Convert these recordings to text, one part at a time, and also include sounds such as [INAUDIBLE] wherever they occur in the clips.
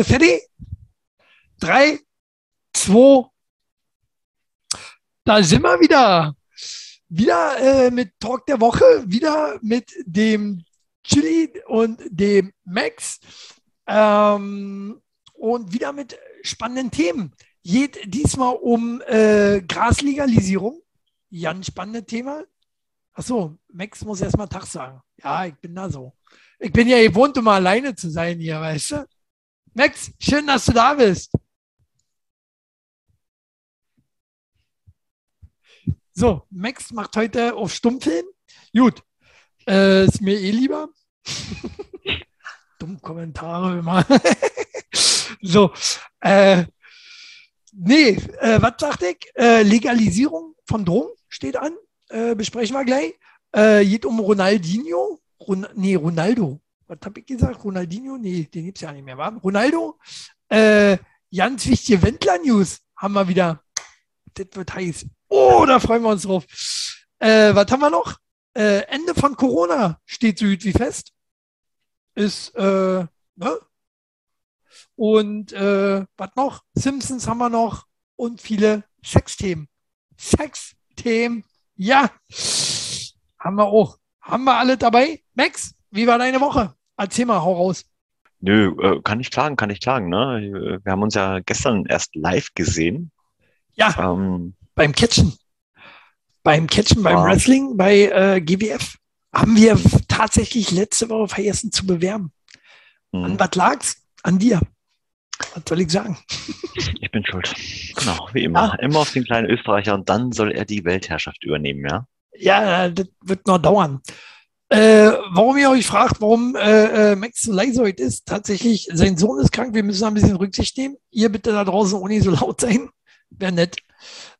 du fertig? Drei, zwei, da sind wir wieder. Wieder äh, mit Talk der Woche, wieder mit dem Chili und dem Max ähm, und wieder mit spannenden Themen. Geht diesmal um äh, Graslegalisierung. Ganz spannendes Thema. Achso, Max muss erstmal Tag sagen. Ja, ich bin da so. Ich bin ja gewohnt, um alleine zu sein hier, weißt du? Max, schön, dass du da bist. So, Max macht heute auf Stummfilm. Gut, äh, ist mir eh lieber. Dumm Kommentare immer. [LAUGHS] so, äh, nee, äh, was sagte ich? Äh, Legalisierung von Drogen steht an. Äh, besprechen wir gleich. Äh, geht um Ronaldinho. Ron nee, Ronaldo. Was habe ich gesagt? Ronaldinho? Nee, den gibt es ja nicht mehr, war? Ronaldo. Äh, ganz wichtige Wendler-News haben wir wieder. Das wird heiß. Oh, da freuen wir uns drauf. Äh, was haben wir noch? Äh, Ende von Corona steht so gut wie fest. Ist, äh, ne? Und äh, was noch? Simpsons haben wir noch und viele Sexthemen. Sexthemen, ja. Haben wir auch. Haben wir alle dabei? Max, wie war deine Woche? Erzähl mal, hau raus. Nö, äh, kann ich klagen, kann ich klagen. Ne? Wir haben uns ja gestern erst live gesehen. Ja. Ähm, beim Catchen. Beim Catchen, beim Wrestling, bei äh, GWF haben wir tatsächlich letzte Woche vergessen zu bewerben. Mhm. An was lag's? An dir. Was soll ich sagen? Ich bin schuld. Genau, wie immer. Ja. Immer auf den kleinen Österreicher und dann soll er die Weltherrschaft übernehmen, ja? Ja, das wird noch dauern. Äh, warum ihr euch fragt, warum äh, äh Max so leise heute ist, tatsächlich, sein Sohn ist krank, wir müssen ein bisschen Rücksicht nehmen. Ihr bitte da draußen ohne so laut sein. Wäre nett.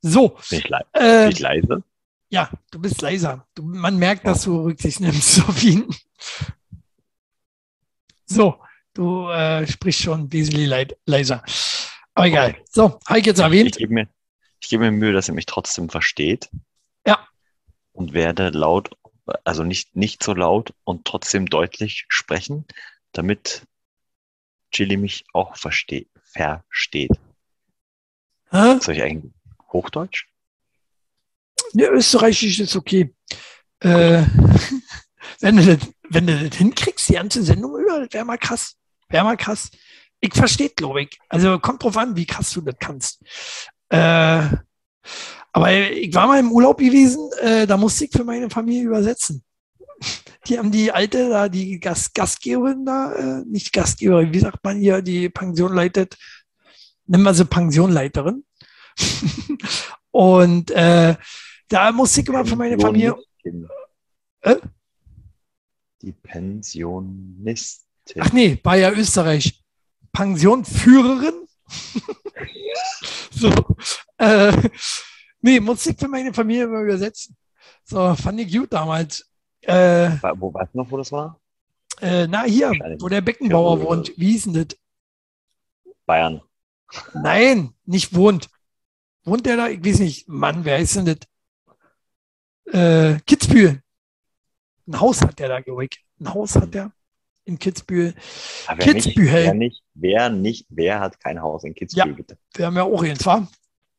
So. Bin ich, le äh, ich leise? Ja, du bist leiser. Du, man merkt, dass du Rücksicht nimmst [LAUGHS] auf ihn. So, du äh, sprichst schon wesentlich leid, leiser. Aber egal. So, habe ich jetzt erwähnt. Ich gebe mir, geb mir Mühe, dass er mich trotzdem versteht. Ja. Und werde laut, also nicht, nicht so laut und trotzdem deutlich sprechen, damit Chili mich auch versteht. versteht. Hä? Soll ich eigentlich Hochdeutsch? Ja, Österreichisch ist okay. Äh, [LAUGHS] wenn, du das, wenn du das hinkriegst, die ganze Sendung über, das wäre mal krass. Wäre mal krass. Ich verstehe, glaube ich. Also kommt drauf an, wie krass du das kannst. Äh, aber ich war mal im Urlaub gewesen, äh, da musste ich für meine Familie übersetzen. Die haben die alte, da die Gast, Gastgeberin da, äh, nicht Gastgeberin, wie sagt man hier, die Pension leitet, nennen wir sie Pensionleiterin. [LAUGHS] und äh, da musste ich immer für meine Familie. Äh? Die Pensionistin. Ach nee, war ja Österreich. Pensionführerin. [LAUGHS] so. Äh, nee, musste ich für meine Familie übersetzen. So, fand ich gut damals. Äh, wo weißt du noch, wo das war? Äh, na, hier, wo der Beckenbauer ja, wohnt. Wie hieß denn das? Bayern. Nein, nicht wohnt. Wohnt der da? Ich weiß nicht. Mann, wer ist denn das? Äh, Kitzbühel. Ein Haus hat der da, glaube ich. Ein Haus hat der in Kitzbühel. Aber Kitzbühel. Nicht, wer, nicht, wer nicht, wer hat kein Haus in Kitzbühel, ja, bitte? Wir haben ja auch eins, war?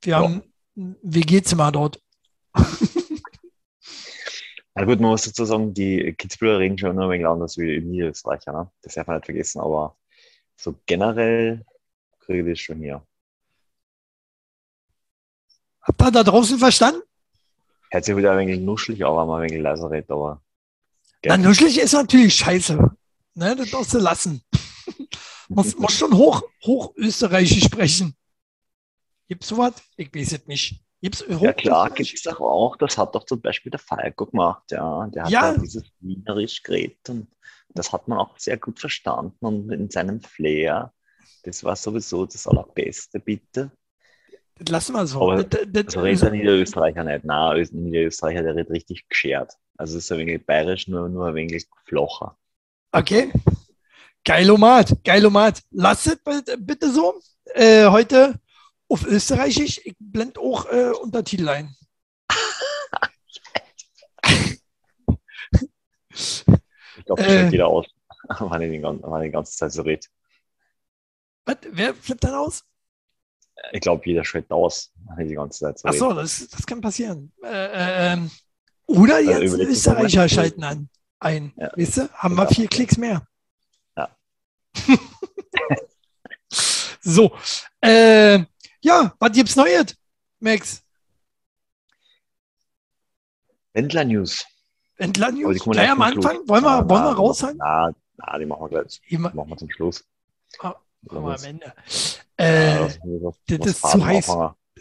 Wir ja. haben WG-Zimmer dort. [LAUGHS] Na gut, man muss dazu sagen, die Kitzbüheler reden schon nur ein wenig anders wie die Niederösterreicher. Ne? Das darf man nicht vergessen, aber so generell kriege ich das schon hier. Habt ihr da draußen verstanden? Hört sich wieder ein wenig nuschelig, aber mal ein wenig leiser redet, aber. Na, nuschelig ist natürlich scheiße. Ne, das darfst du lassen. [LAUGHS] muss, muss schon hoch, hoch österreichisch sprechen. Gibt's sowas? Ich weiß es nicht. Gibt's ja klar, gibt es doch auch. Das hat doch zum Beispiel der Falco gemacht, ja. Der hat ja, dieses Wienerisch geredet und das hat man auch sehr gut verstanden und in seinem Flair. Das war sowieso das Allerbeste, bitte. Das lassen wir so. Aber das, das, so redet der Niederösterreicher nicht. Nein, der Niederösterreicher, der redet richtig geschert. Also es ist ein wenig bayerisch, nur, nur ein wenig flocher. Okay. Geilomat, Geilomat. Lasst es bitte so. Äh, heute auf Österreichisch. Ich blende auch äh, Untertitel ein. ich glaube, das äh, wieder aus, [LAUGHS] wenn ich die ganze Zeit so rede. Was? Wer flippt dann aus? Ich glaube, jeder schreibt aus die ganze Zeit. So Ach so, das, das kann passieren. Äh, äh, ähm, oder Also jetzt dir Österreicher schalten an. Ein. Ja. Weißt du? Haben Ja. wir vier Klicks mehr. Ja. [LAUGHS] so. Äh, ja, was gibt's Neues, Max? Wendler News. Die News? Gleich am Schluss. Anfang? Wollen wir, Na, wollen wir raushauen? Na, na, die machen wir gleich. Die machen wir zum Schluss. Ah, machen wir am Ende. Ja, Äh, das- das- das das ist zu heiß.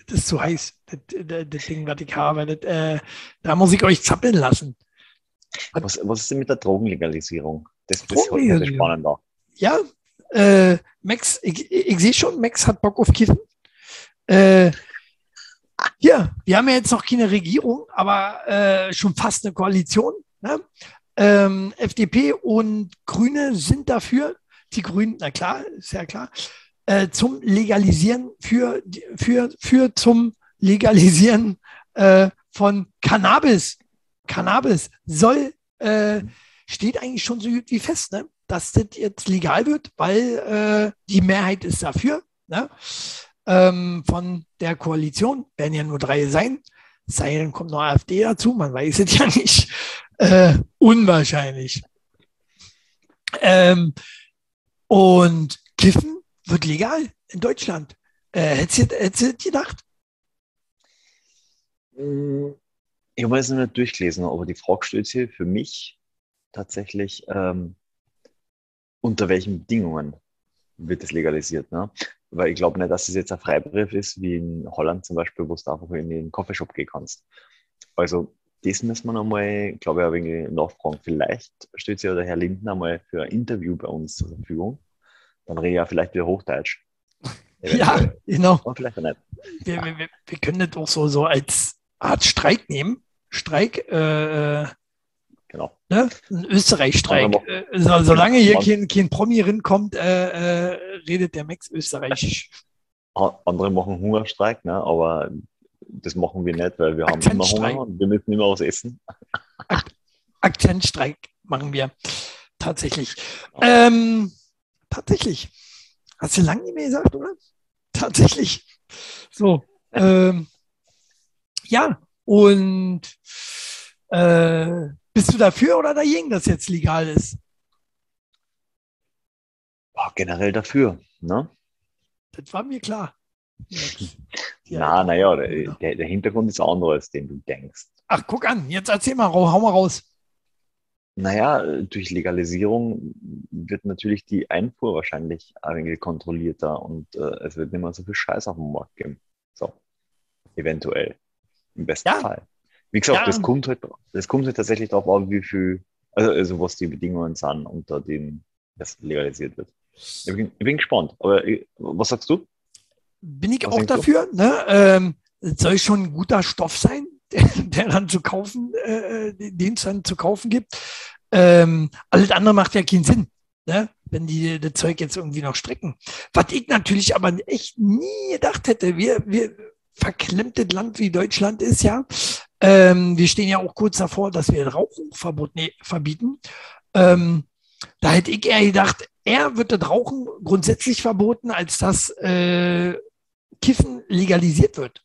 das ist zu heiß. Das, Ding, was ich habe. Äh, da muss ich euch zappeln lassen. Was, was ist denn mit der Drogenlegalisierung? Das, das ist Drogenlegalisierung? spannender. Ja, äh, Max, ich, ich, ich sehe schon, Max hat Bock auf Kiffen. Äh, ja, wir haben ja jetzt noch keine Regierung, aber äh, schon fast eine Koalition. Ne? Ähm, FDP und Grüne sind dafür, die Grünen, na klar, ist ja klar, äh, zum Legalisieren für, für, für zum Legalisieren äh, von Cannabis. Cannabis soll, äh, steht eigentlich schon so gut wie fest, ne? dass das jetzt legal wird, weil äh, die Mehrheit ist dafür. Ne? Ähm, von der Koalition werden ja nur drei sein. Sei denn, kommt noch AfD dazu, man weiß es ja nicht. Äh, unwahrscheinlich. Ähm, und Kiffen wird legal in Deutschland. Äh, hättest du gedacht? Ich habe es nicht durchgelesen, aber die Frage stellt sich für mich tatsächlich, ähm, unter welchen Bedingungen wird es legalisiert? Ne? Weil ich glaube nicht, dass es jetzt ein Freibrief ist, wie in Holland zum Beispiel, wo du einfach in den Coffeeshop gehen kannst. Also, das müssen wir nochmal, glaube ich, ein wenig nachfragen. Vielleicht stellt sich ja der Herr Lindner mal für ein Interview bei uns zur Verfügung. Dann rede ich ja vielleicht wieder Hochdeutsch. [LAUGHS] Ja, genau. Aber vielleicht auch nicht. Wir, wir, wir- wir können das auch so, so als Art Streik nehmen. Streik, äh, äh, Genau. ne? ein Österreich-Streik. Äh, so, solange hier kein, kein Promi rinkommt, äh, äh, redet der Max Österreichisch. Andere machen Hungerstreik, ne? aber das machen wir nicht, weil wir haben immer. Hunger und wir müssen immer was essen. Akzentstreik machen wir tatsächlich. Ähm, tatsächlich. Hast du lange nicht mehr gesagt, oder? Tatsächlich. So. Ähm, ja, und äh, bist du dafür oder dagegen, dass jetzt legal ist? Boah, generell dafür. Ne? Das war mir klar. [LAUGHS] Ja. Na, naja, der, der, Hintergrund ist anderer, als den du denkst. Ach, guck an, jetzt erzähl mal, hau hau mal raus. Naja, durch Legalisierung wird natürlich die Einfuhr wahrscheinlich ein wenig kontrollierter und äh, es wird nicht mehr so viel Scheiß auf dem Markt geben. So, eventuell. Im besten Ja. Fall. Wie gesagt, Ja. das, kommt halt, das kommt halt tatsächlich darauf an, wie viel, also, also was die Bedingungen sind, unter denen das legalisiert wird. Ich bin, ich bin gespannt. Aber ich, was sagst du? Bin ich Was auch denkst du? dafür. Ne? Ähm, es soll schon ein guter Stoff sein, [LAUGHS] der, der dann zu kaufen, äh, den es dann zu kaufen gibt. Ähm, alles andere macht ja keinen Sinn, ne? wenn die das Zeug jetzt irgendwie noch strecken. Was ich natürlich aber echt nie gedacht hätte, wir, wir verklemmtes Land wie Deutschland ist ja, ähm, wir stehen ja auch kurz davor, dass wir Rauchverbot nee, verbieten. Ähm, da hätte ich eher gedacht, er wird das Rauchen grundsätzlich verboten, als dass äh, Kiffen legalisiert wird.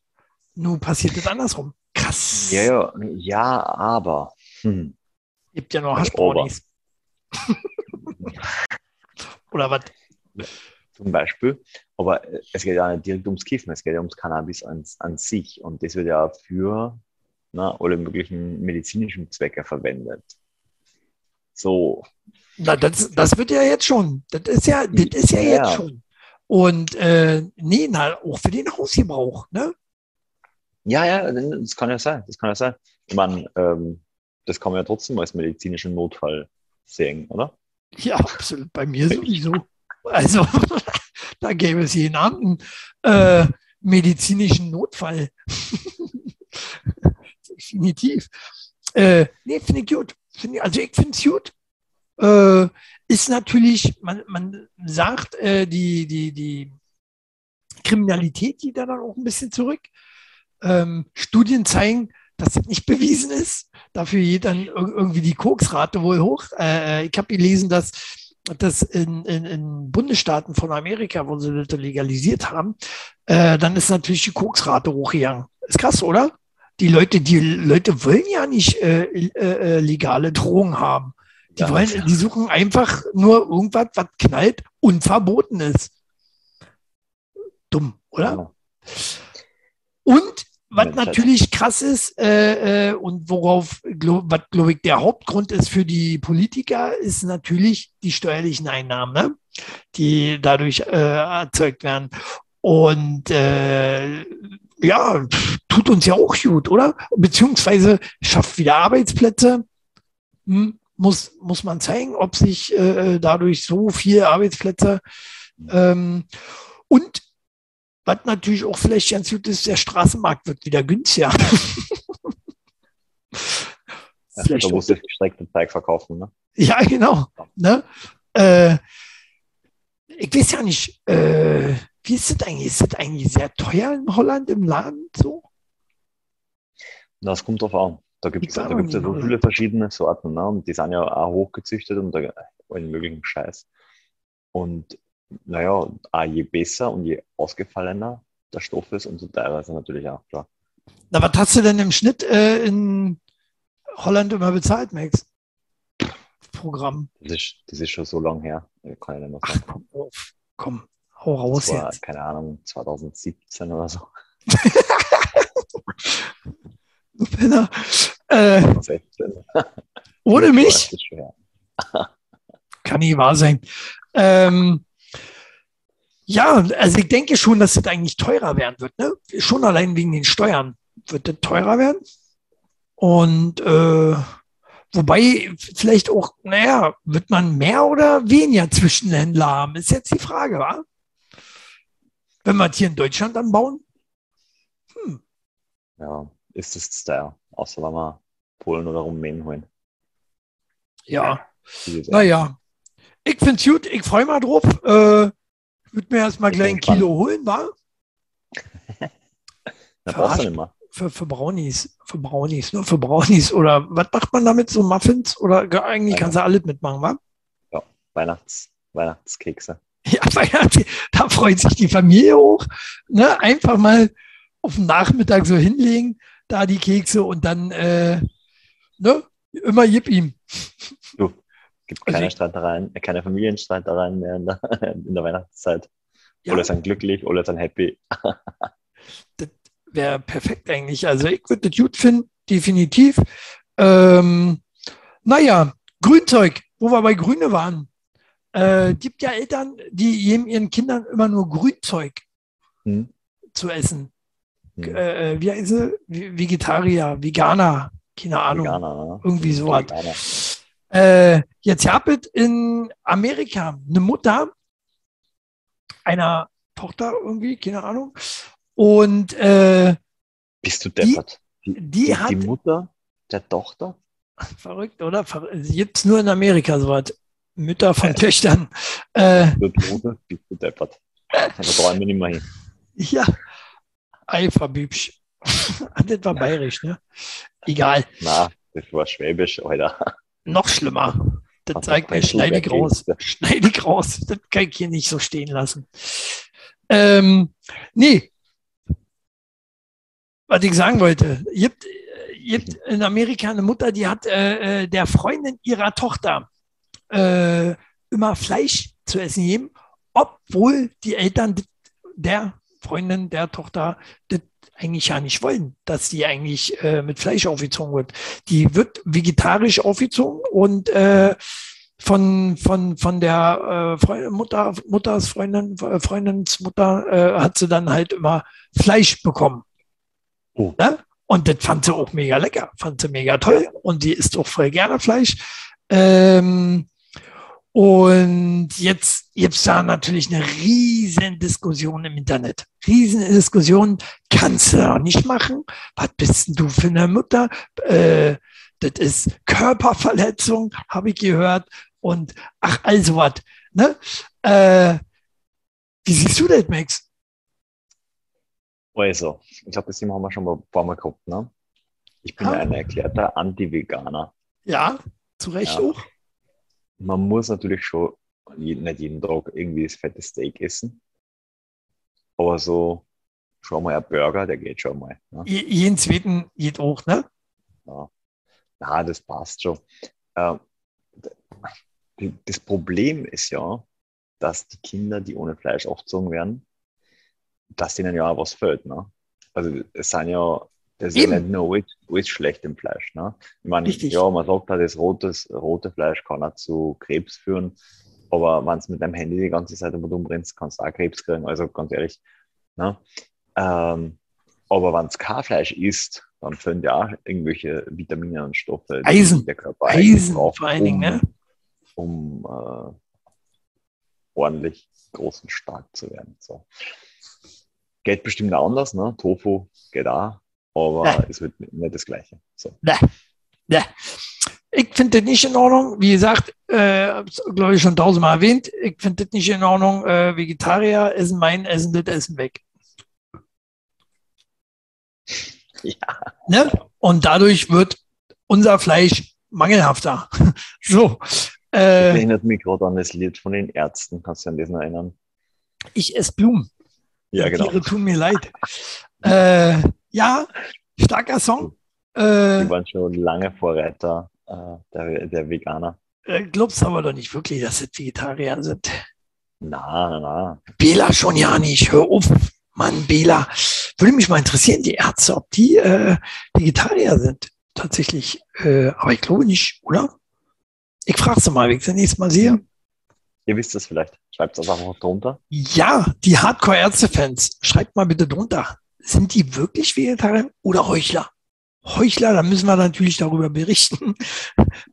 Nun passiert es andersrum. Krass. Ja, ja, ja, aber. Hm. Gibt ja noch. Haschbrownies. Oder was? zum Beispiel. Aber äh, es geht ja nicht direkt ums Kiffen, es geht ja ums Cannabis an, an sich. Und das wird ja für na, alle möglichen medizinischen Zwecke verwendet. So, Na, das, das wird ja jetzt schon. Das ist ja, das ist ja, Ja. jetzt schon. Und äh, nee, na, auch für den Hausgebrauch, ne? ja, ja, das kann ja sein, das kann ja sein. Ich meine, ähm, das kann man ja trotzdem als medizinischen Notfall sehen, oder? Ja, absolut. Bei mir sowieso. Also, [LAUGHS] da gäbe es jeden Abend einen äh, medizinischen Notfall. [LAUGHS] Definitiv. Äh, nee, finde ich gut. Find also, ich finde es gut. Äh, ist natürlich, man, man sagt, äh, die, die, die Kriminalität geht da dann auch ein bisschen zurück. Ähm, Studien zeigen, dass das nicht bewiesen ist. Dafür geht dann ir- irgendwie die Koksrate wohl hoch. Äh, ich habe gelesen, dass das in, in, in Bundesstaaten von Amerika, wo sie das legalisiert haben, äh, dann ist natürlich die Koksrate hochgegangen. Ist krass, oder? Die Leute, die Leute wollen ja nicht äh, äh, äh legale Drogen haben. Die ja, wollen, die suchen einfach nur irgendwas, was knallt und verboten ist. Dumm, oder? Ja. Und was natürlich krass ist äh, äh, und worauf, glaub, was glaube ich der Hauptgrund ist für die Politiker, ist natürlich die steuerlichen Einnahmen, ne? die dadurch äh, erzeugt werden. Und äh, ja, tut uns ja auch gut, oder? Beziehungsweise schafft wieder Arbeitsplätze. Hm, muss, muss man zeigen, ob sich äh, dadurch so viele Arbeitsplätze ähm, und was natürlich auch vielleicht ganz gut ist, der Straßenmarkt wird wieder günstiger. ja, vielleicht muss das gestreckte Teig verkaufen, ne? Ja, genau. Ne? Äh, ich weiß ja nicht, äh, wie ist das eigentlich? Ist das eigentlich sehr teuer in Holland im Laden so? Das kommt drauf an. Da gibt es da gibt's ja so viele verschiedene Sorten, ne? Und die sind ja auch hochgezüchtet und da allen möglichen Scheiß. Und naja, auch je besser und je ausgefallener der Stoff ist, umso teurer ist er natürlich auch, klar. Na, was hast du denn im Schnitt äh, in Holland immer bezahlt, Max? Programm. Das ist, das ist schon so lange her. Nicht Ach, komm, auf. komm, hau raus war, jetzt. Keine Ahnung, 2017 oder so. [LAUGHS] Penner. Äh, [LAUGHS] ohne mich? [LAUGHS] Kann nicht wahr sein. Ähm, ja, also ich denke schon, dass das eigentlich teurer werden wird. Ne? Schon allein wegen den Steuern wird das teurer werden. Und äh, wobei vielleicht auch, naja, wird man mehr oder weniger Zwischenhändler haben, ist jetzt die Frage, wa? Wenn wir es hier in Deutschland dann bauen? Hm. Ja, ist es da, außer wenn wir Polen oder Rumänien holen. Ja, naja. Ich finde es gut, ich freue mich drauf. Äh, würde mir erstmal gleich ein Kilo holen, war? [LAUGHS] mal. Für, für Brownies, für Brownies, nur für Brownies. Oder was macht man damit? So Muffins? Oder eigentlich kannst du alles mitmachen, wa? Ja, Weihnachts, Weihnachtskekse. [LAUGHS] Ja, da freut sich die Familie hoch. Ne? Einfach mal auf den Nachmittag so hinlegen, da die Kekse und dann äh, ne? immer gib ihm. Du, gibt also keine Streitereien, keine Familienstreitereien mehr in der, in der Weihnachtszeit. Ja. Alle sind glücklich, alle sind happy. [LAUGHS] das wäre perfekt eigentlich. Also ich würde das gut finden, definitiv. Ähm, naja, Grünzeug, wo wir bei Grüne waren. Äh, gibt ja Eltern, die geben ihren Kindern immer nur Grünzeug hm. zu essen. Hm. Äh, äh wie heißt sie? Vegetarier, Veganer, keine Ahnung. Veganer, ne? Irgendwie so was. Äh, jetzt habt ihr in Amerika eine Mutter einer Tochter irgendwie, keine Ahnung. Und äh, bist du deppert? Die, die, die, hat die Mutter der Tochter? Verrückt, oder? Gibt es nur in Amerika so was. Mütter von. Töchtern. Äh, bist du deppert. Da träumen wir nicht mehr hin. Ja, Eiferbübsch. das [LAUGHS] war bayerisch, ne? Egal. Na, das war schwäbisch, Alter noch schlimmer. Das zeigt mir schneidig raus. Schneidig raus. Das kann ich hier nicht so stehen lassen. Ähm, nee. Was ich sagen wollte, gibt, gibt in Amerika eine Mutter, die hat äh, äh, der Freundin ihrer Tochter äh, immer Fleisch zu essen gegeben, obwohl die Eltern der Freundin der Tochter das eigentlich ja nicht wollen, dass die eigentlich äh, mit Fleisch aufgezogen wird. Die wird vegetarisch aufgezogen und äh, von, von, von der äh, Freundin, Mutter, Mutters Freundin, Freundinsmutter äh, hat sie dann halt immer Fleisch bekommen. Oh. Ne? Und das fand sie auch mega lecker, fand sie mega toll. Und die isst auch voll gerne Fleisch. Ähm, und jetzt gibt es da natürlich eine riesen Diskussion im Internet. Riesen Diskussion, kannst du doch nicht machen. Was bist denn du für eine Mutter? Äh, das ist Körperverletzung, habe ich gehört. Und ach, also was. Ne? Äh, wie siehst du das, Max? Also, ich glaube, das Thema haben wir schon mal ein paar Mal gehabt. Ne? Ich bin ja ein erklärter Anti-Veganer. Ja, zu Recht ja. auch man muss natürlich schon jeden, nicht jeden Tag irgendwie das fette Steak essen. Aber so schon mal ein Burger, der geht schon mal. Ne? Je- Jeden zweiten geht auch, ne? Ja. Na, das passt schon. Ähm, das Problem ist ja, dass die Kinder, die ohne Fleisch aufgezogen werden, dass denen ja auch was fehlt. Ne? Also es sind ja, das ist ja Eben. nicht nur alles, alles schlecht im Fleisch. Ne? Ich meine, Richtig. ja, man sagt halt, das rotes, rote Fleisch kann auch zu Krebs führen, aber wenn du mit deinem Handy die ganze Zeit immer rumbrennst, kannst du auch Krebs kriegen. Also ganz ehrlich. Ne? Ähm, aber wenn es kein Fleisch isst, dann fehlen ja auch irgendwelche Vitamine und Stoffe, Eisen. der Körper Eisen braucht, vor allen Dingen, ne? um äh, ordentlich groß und stark zu werden. So. Geht bestimmt auch anders, ne? Tofu geht auch, aber Ja. es wird nicht das Gleiche. So. Ja. Ich finde das nicht in Ordnung. Wie gesagt, äh, glaube ich schon tausendmal erwähnt, ich finde das nicht in Ordnung. Äh, Vegetarier essen mein Essen, das Essen weg. [LAUGHS] Ja. Ne? Und dadurch wird unser Fleisch mangelhafter. [LAUGHS] so. Das Äh, erinnert mich gerade an das Lied von den Ärzten. Kannst du an das noch erinnern? ich esse Blumen. Ja, genau. Tiere tun mir leid. Äh, ja, starker Song. Äh, Die waren schon lange Vorreiter äh, der, der Veganer. äh, glaubst aber doch nicht wirklich, dass es Vegetarier sind. Na, na. Bela schon ja nicht. Hör auf, Mann, Bela. Würde mich mal interessieren, die Ärzte, ob die äh, Vegetarier sind. Tatsächlich. Äh, aber ich glaube nicht, oder? Ich frage sie mal, wenn ich sie nächstes Mal sehe. Ihr wisst es vielleicht. Schreibt das einfach drunter. Ja, die Hardcore-Ärzte-Fans, schreibt mal bitte drunter. Sind die wirklich Vegetarier oder Heuchler? Heuchler, da müssen wir natürlich darüber berichten.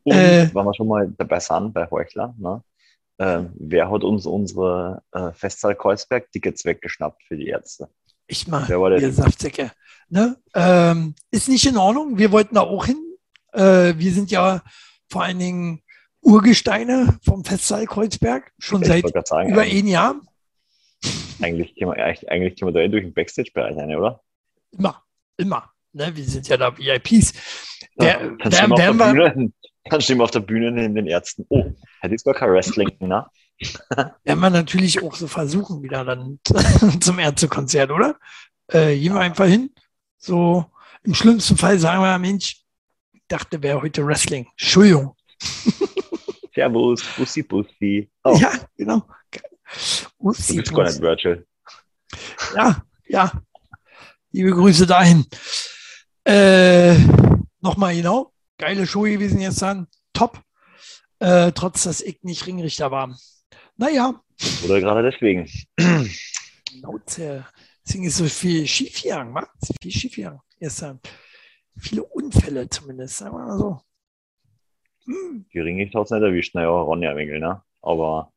Und Äh. wenn wir schon mal dabei sind, bei Heuchler, ne? äh, wer hat uns unsere äh, Festsaal Kreuzberg-Tickets weggeschnappt für die Ärzte? Ich mal, ihr Saftsäcke. Ne? Ähm, ist nicht in Ordnung. Wir wollten da auch hin. Äh, wir sind ja vor allen Dingen Urgesteine vom Festsaal Kreuzberg, schon Ich seit über ein Jahr. Eigentlich, gehen wir, eigentlich, gehen wir da eh durch den Backstage-Bereich rein, oder? Immer, immer. Ne? Wir sind ja da VIPs. Wer, dann, wer, stehen wir auf werden der wir, Bühne, [LAUGHS] dann stehen wir auf der Bühne neben den Ärzten. Oh, hat ist gar kein Wrestling, ne? [LAUGHS] werden wir natürlich auch so versuchen, wieder dann [LAUGHS] zum Ärztekonzert, oder? Äh, gehen wir einfach hin. So im schlimmsten Fall sagen wir, Mensch, ich dachte, wäre heute Wrestling. Entschuldigung. Servus, Bussi, Bussi. Oh, Ja, genau. Du Upsi, bist gar nicht Virtual. Ja, ja. Liebe Grüße dahin. Äh, Nochmal genau. Geile Show gewesen jetzt dann. Top. Äh, trotz, dass ich nicht Ringrichter war. Naja, Oder gerade deswegen. Deswegen ist so viel schiefgegangen, wa? Viel schiefgegangen. Gestern. Viele Unfälle zumindest, sagen wir mal so. Hm, Die Ringe hat es nicht erwischt, naja, Ronja Wengel, ne? Aber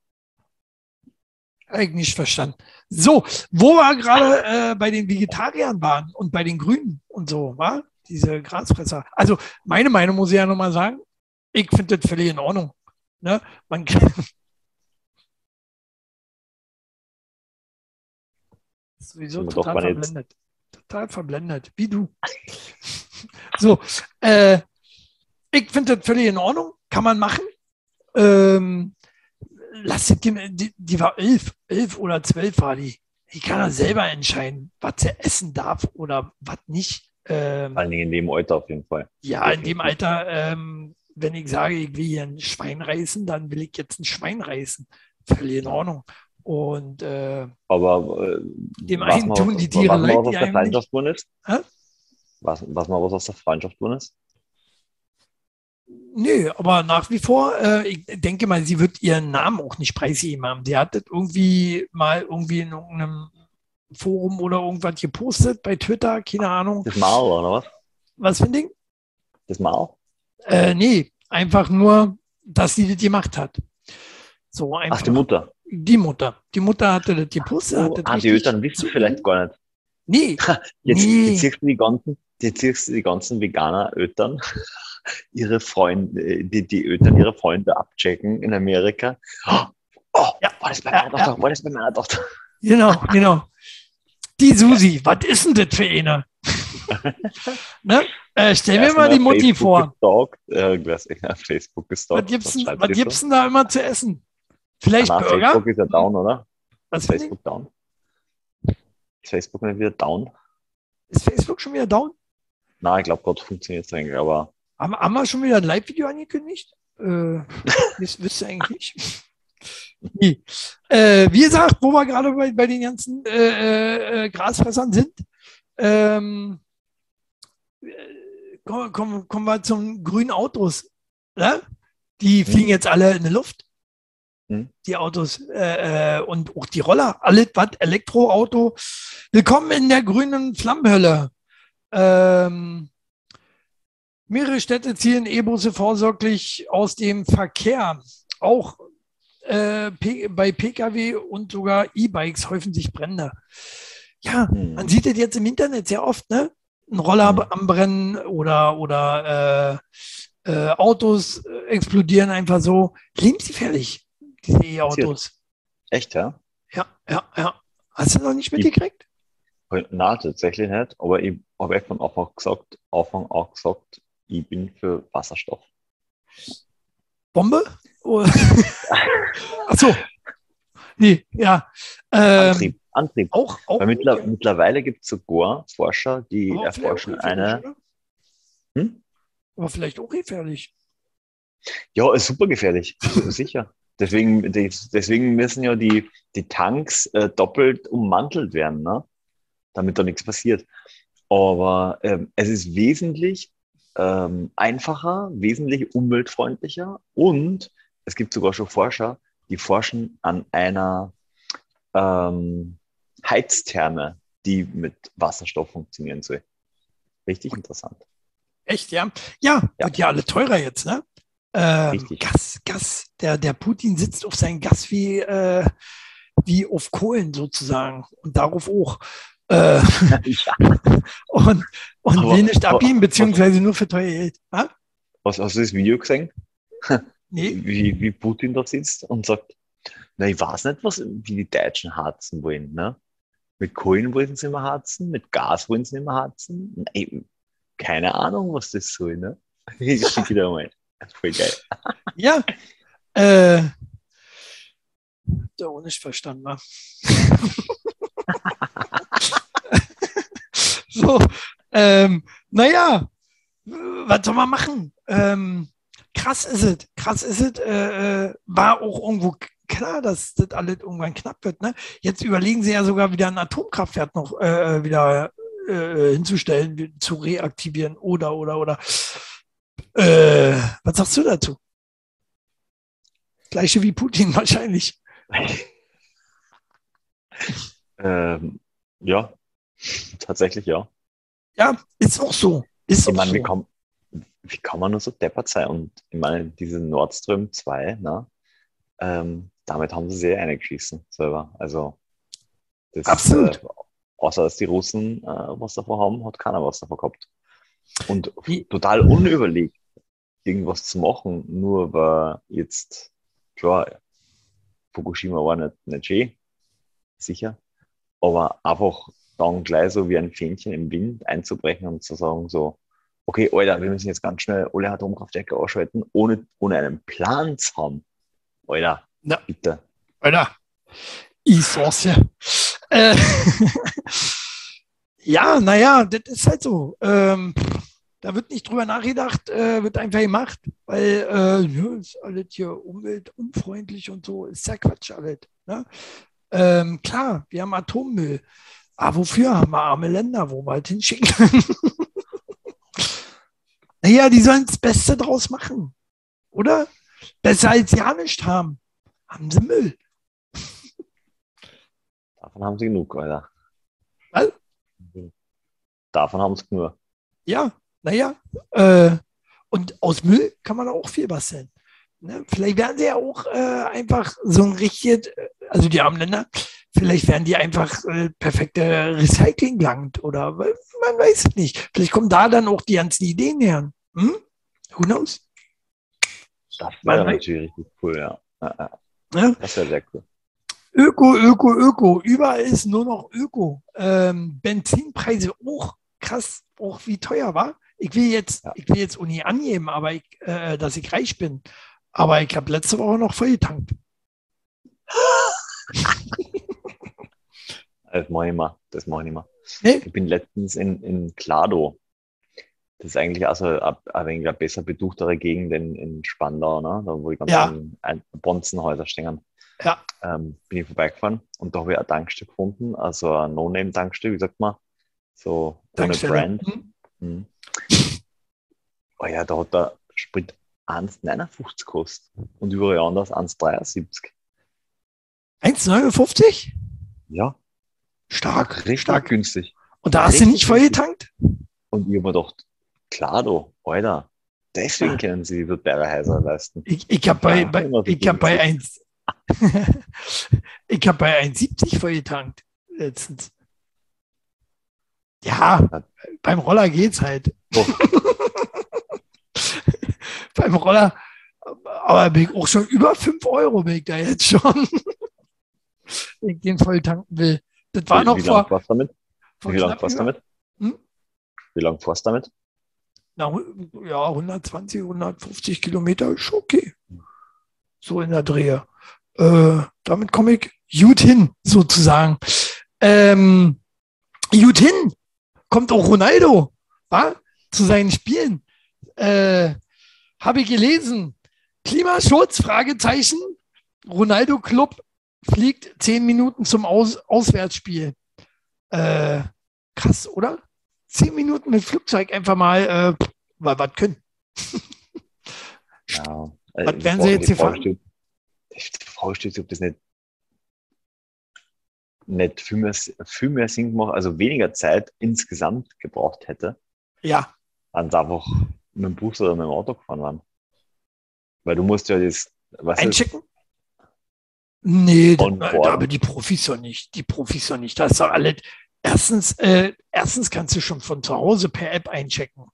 hab ich nicht verstanden. So, wo wir gerade äh, bei den Vegetariern waren und bei den Grünen und so, war diese Grasfresser. Also meine Meinung muss ich ja nochmal sagen, ich finde das völlig in Ordnung. Ne? Man kann [LAUGHS] sowieso Sind total mal jetzt- verblendet. Total verblendet, wie du. [LAUGHS] so, äh, ich finde das völlig in Ordnung, kann man machen. Ähm, lass die, die, die war elf, elf oder zwölf war die. Die kann er selber entscheiden, was sie essen darf oder was nicht. Ähm, vor allen Dingen in dem Alter auf jeden Fall. ja, in dem Alter, ähm, wenn ich sage, ich will hier ein Schwein reißen, dann will ich jetzt ein Schwein reißen. Völlig in Ordnung. Und äh, Aber äh, Dem einen tun was- die Tiere leid, was die aus der einem? Hä? Was, was mal was aus der Freundschaft drin ist? Nö, aber nach wie vor, äh, ich denke mal, sie wird ihren Namen auch nicht preisgeben haben. Sie hat das irgendwie mal irgendwie in irgendeinem Forum oder irgendwas gepostet bei Twitter, keine Ahnung. Das Mal, oder was? Was für ein Ding? Das Mal? Äh, nee, einfach nur, dass sie das gemacht hat. So einfach. Ach, die Mutter. Die Mutter. Die Mutter hatte das gepostet. Hat das ah, die Eltern wissen vielleicht gar nicht. Nee, [LAUGHS] Jetzt, Nee. jetzt siehst du die ganzen, jetzt siehst du die ganzen Veganer-Eltern, ihre Freunde, die, die Eltern ihre Freunde abchecken in Amerika. Oh, Ja. war das bei Ja, meiner Tochter? War das bei meiner Tochter? genau, [LAUGHS] genau. Die Susi, was ist denn das für eine? [LAUGHS] ne? äh, stell mir mal die Mutti vor. Gestalkt, äh, irgendwas, ja, Facebook gestalkt. Was gibt's, denn, was gibt's denn da immer zu essen? Vielleicht Na, Burger. Facebook ist ja down, oder? Was Ist Facebook down? Ist Facebook nicht wieder down? Ist Facebook schon wieder down? Na, ich glaube, Gott funktioniert es eigentlich, aber Haben, haben wir schon wieder ein Live-Video angekündigt? Äh, [LAUGHS] das wisst ihr eigentlich nicht. Nee. Äh, wie gesagt, wo wir gerade bei, bei den ganzen äh, äh, äh, Grasfressern sind, ähm, äh, kommen, kommen, kommen wir zum grünen Autos. Ne? Die Hm. fliegen jetzt alle in die Luft. Hm. Die Autos äh, und auch die Roller, alles was Elektroauto. Willkommen in der grünen Flammenhölle. Ähm, mehrere Städte zielen E-Busse vorsorglich aus dem Verkehr. Auch äh, bei Pkw und sogar E-Bikes häufen sich Brände. Ja, hm, man sieht das jetzt im Internet sehr oft, ne? Ein Roller Mhm. am Brennen oder, oder äh, äh, Autos äh, explodieren einfach so. Lebensgefährlich, diese E-Autos. echt, ja? Ja, ja, ja. Hast du noch nicht mitgekriegt? Na, tatsächlich nicht, aber ich habe echt von Anfang gesagt, Anfang auch gesagt, ich bin für Wasserstoff. Bombe? Oder- [LAUGHS] Ach so. Nee, ja. Ähm, Antrieb, Antrieb. auch, auch Weil mittler, ja. mittlerweile gibt es sogar Forscher, die Aber erforschen eine. Hm? Aber vielleicht auch gefährlich. Ja, ist super gefährlich, sicher. [LAUGHS] Deswegen, des- deswegen müssen ja die, die Tanks äh, doppelt ummantelt werden, ne? damit da nichts passiert. Aber ähm, es ist wesentlich ähm, einfacher, wesentlich umweltfreundlicher und es gibt sogar schon Forscher, die forschen an einer ähm, Heiztherme, die mit Wasserstoff funktionieren soll. Richtig interessant. Echt, ja? Ja, Ja. wird ja alle teurer jetzt, ne? Ähm, Richtig. Gas, Gas. Der, der Putin sitzt auf sein Gas wie, äh, wie auf Kohlen sozusagen und darauf auch. Äh, [LAUGHS] ja. [LAUGHS] und und Aber- aber- abgeben, beziehungsweise nur für teuer Geld. Ha? Hast du das Video gesehen? [LAUGHS] Nee, wie, wie Putin da sitzt und sagt, na, ich weiß nicht, was, wie die Deutschen harzen wollen. Ne? Mit Kohlen wollen sie immer harzen, mit Gas wollen sie immer harzen. Nein, keine Ahnung, was das soll. Ne? Ich schicke dir mal. Voll geil. ja. Äh, der auch nicht verstanden war. [LAUGHS] so, ähm, naja, was soll man machen? Ähm, krass ist es, krass ist es, äh, äh, war auch irgendwo klar, dass das alles irgendwann knapp wird. Ne? Jetzt überlegen sie ja sogar wieder ein Atomkraftwerk noch äh, wieder äh, hinzustellen, zu reaktivieren oder, oder, oder. Äh, was sagst du dazu? Gleiche wie Putin [LAUGHS] wahrscheinlich. ähm, ja, tatsächlich ja. Ja, ist auch so. Ist Ich meine, so. wie, kann, wie kann man nur so deppert sein? Und ich meine, diese Nord Stream 2, ne, ähm, damit haben sie sehr eingeschissen selber. Also, das, Absolut. Äh, außer dass die Russen äh, was davon haben, hat keiner was davon gehabt. Und Wie- total unüberlegt, irgendwas zu machen, nur weil jetzt, klar, Fukushima war nicht, nicht schön, sicher, aber einfach dann gleich so wie ein Fähnchen im Wind einzubrechen und zu sagen so, okay, Alter, wir müssen jetzt ganz schnell alle Atomkraftwerke ausschalten, ohne, ohne einen Plan zu haben. Alter, Ja. bitte. Alter, ich sag's ja. Äh, [LAUGHS] ja, naja, das ist halt so. Ähm, da wird nicht drüber nachgedacht, äh, wird einfach gemacht, weil äh, ja, ist alles hier umweltunfreundlich und so, ist ja Quatsch alles. Ne? Ähm, klar, wir haben Atommüll. Aber wofür haben wir arme Länder, wo wir halt hinschicken [LAUGHS] naja, die sollen das Beste draus machen. Oder? Besser als ja nicht haben. Haben sie Müll. [LAUGHS] Davon haben sie genug, Alter. Was? Davon haben sie genug. Ja, naja. Äh, und aus Müll kann man auch viel basteln. Ne? Vielleicht werden sie ja auch äh, einfach so ein richtiges, äh, also die armen Länder, vielleicht werden die einfach äh, perfekte Recyclingland oder man weiß es nicht. Vielleicht kommen da dann auch die ganzen Ideen her. Hm? Who knows? Das wäre natürlich richtig cool, ja. Ja? Das wäre sehr cool. Öko, Öko, Öko. Überall ist nur noch Öko. Ähm, Benzinpreise auch krass, auch wie teuer war. Ich will jetzt, Ja. ich will jetzt Uni angeben, aber ich, äh, dass ich reich bin. Aber ich habe letzte Woche noch voll getankt. [LAUGHS] Das mache ich nicht mehr. Das mache ich nicht mehr. Nee? Ich bin letztens in, in Klado. Das ist eigentlich also ein, ein wenig eine besser betuchtere Gegend in, in Spandau, ne? da wo die ganzen Ja. Bonzenhäuser stehen. Ja. Ähm, bin ich vorbeigefahren und da habe ich ein Tankstück gefunden, also ein No-Name-Tankstück, wie sagt man, so ohne. Brand. Hm? Mhm. Oh ja, da hat der Sprit 1,59 gekostet und überall anders 1,73. 1,59? Ja, Stark. richtig Stark. günstig. Und da hast du nicht voll getankt? Und ich habe mir gedacht, klar du, Alter, deswegen Ah. können sie die Bergerhäuser leisten. Ich, ich habe bei, bei, ich hab bei günstig. [LAUGHS] 1, ich habe bei 1,70 voll getankt letztens. Ja, Ja. beim Roller geht's halt. Oh. [LAUGHS] beim Roller, aber bin ich auch schon über 5 Euro bin ich da jetzt schon. [LAUGHS] Wenn ich den voll tanken will. Das war wie noch wie vor, du damit? vor Wie lange fährst du damit? Hm? Wie lange fährst du damit? Na, ja, 120, 150 Kilometer ist schon okay. So in der Drehe. Äh, damit komme ich gut hin, sozusagen. Ähm, gut hin kommt auch Ronaldo wa? zu seinen Spielen. Äh, Habe ich gelesen. Klimaschutz, Fragezeichen. Ronaldo Club fliegt zehn Minuten zum Aus Auswärtsspiel. Äh, krass, oder? Zehn Minuten mit Flugzeug einfach mal, äh, weil was können. Ja. Was werden sie jetzt hier fahren? Die Frage steht, ob das nicht, nicht viel, mehr, viel mehr Sinn gemacht, also weniger Zeit insgesamt gebraucht hätte, Ja, sie einfach mit dem Bus oder mit dem Auto gefahren waren. Weil du musst ja das, was einchecken? Nee, aber die Profis doch nicht. Die Profis doch nicht. Das ist doch alles. Erstens, äh, erstens kannst du schon von zu Hause per App einchecken.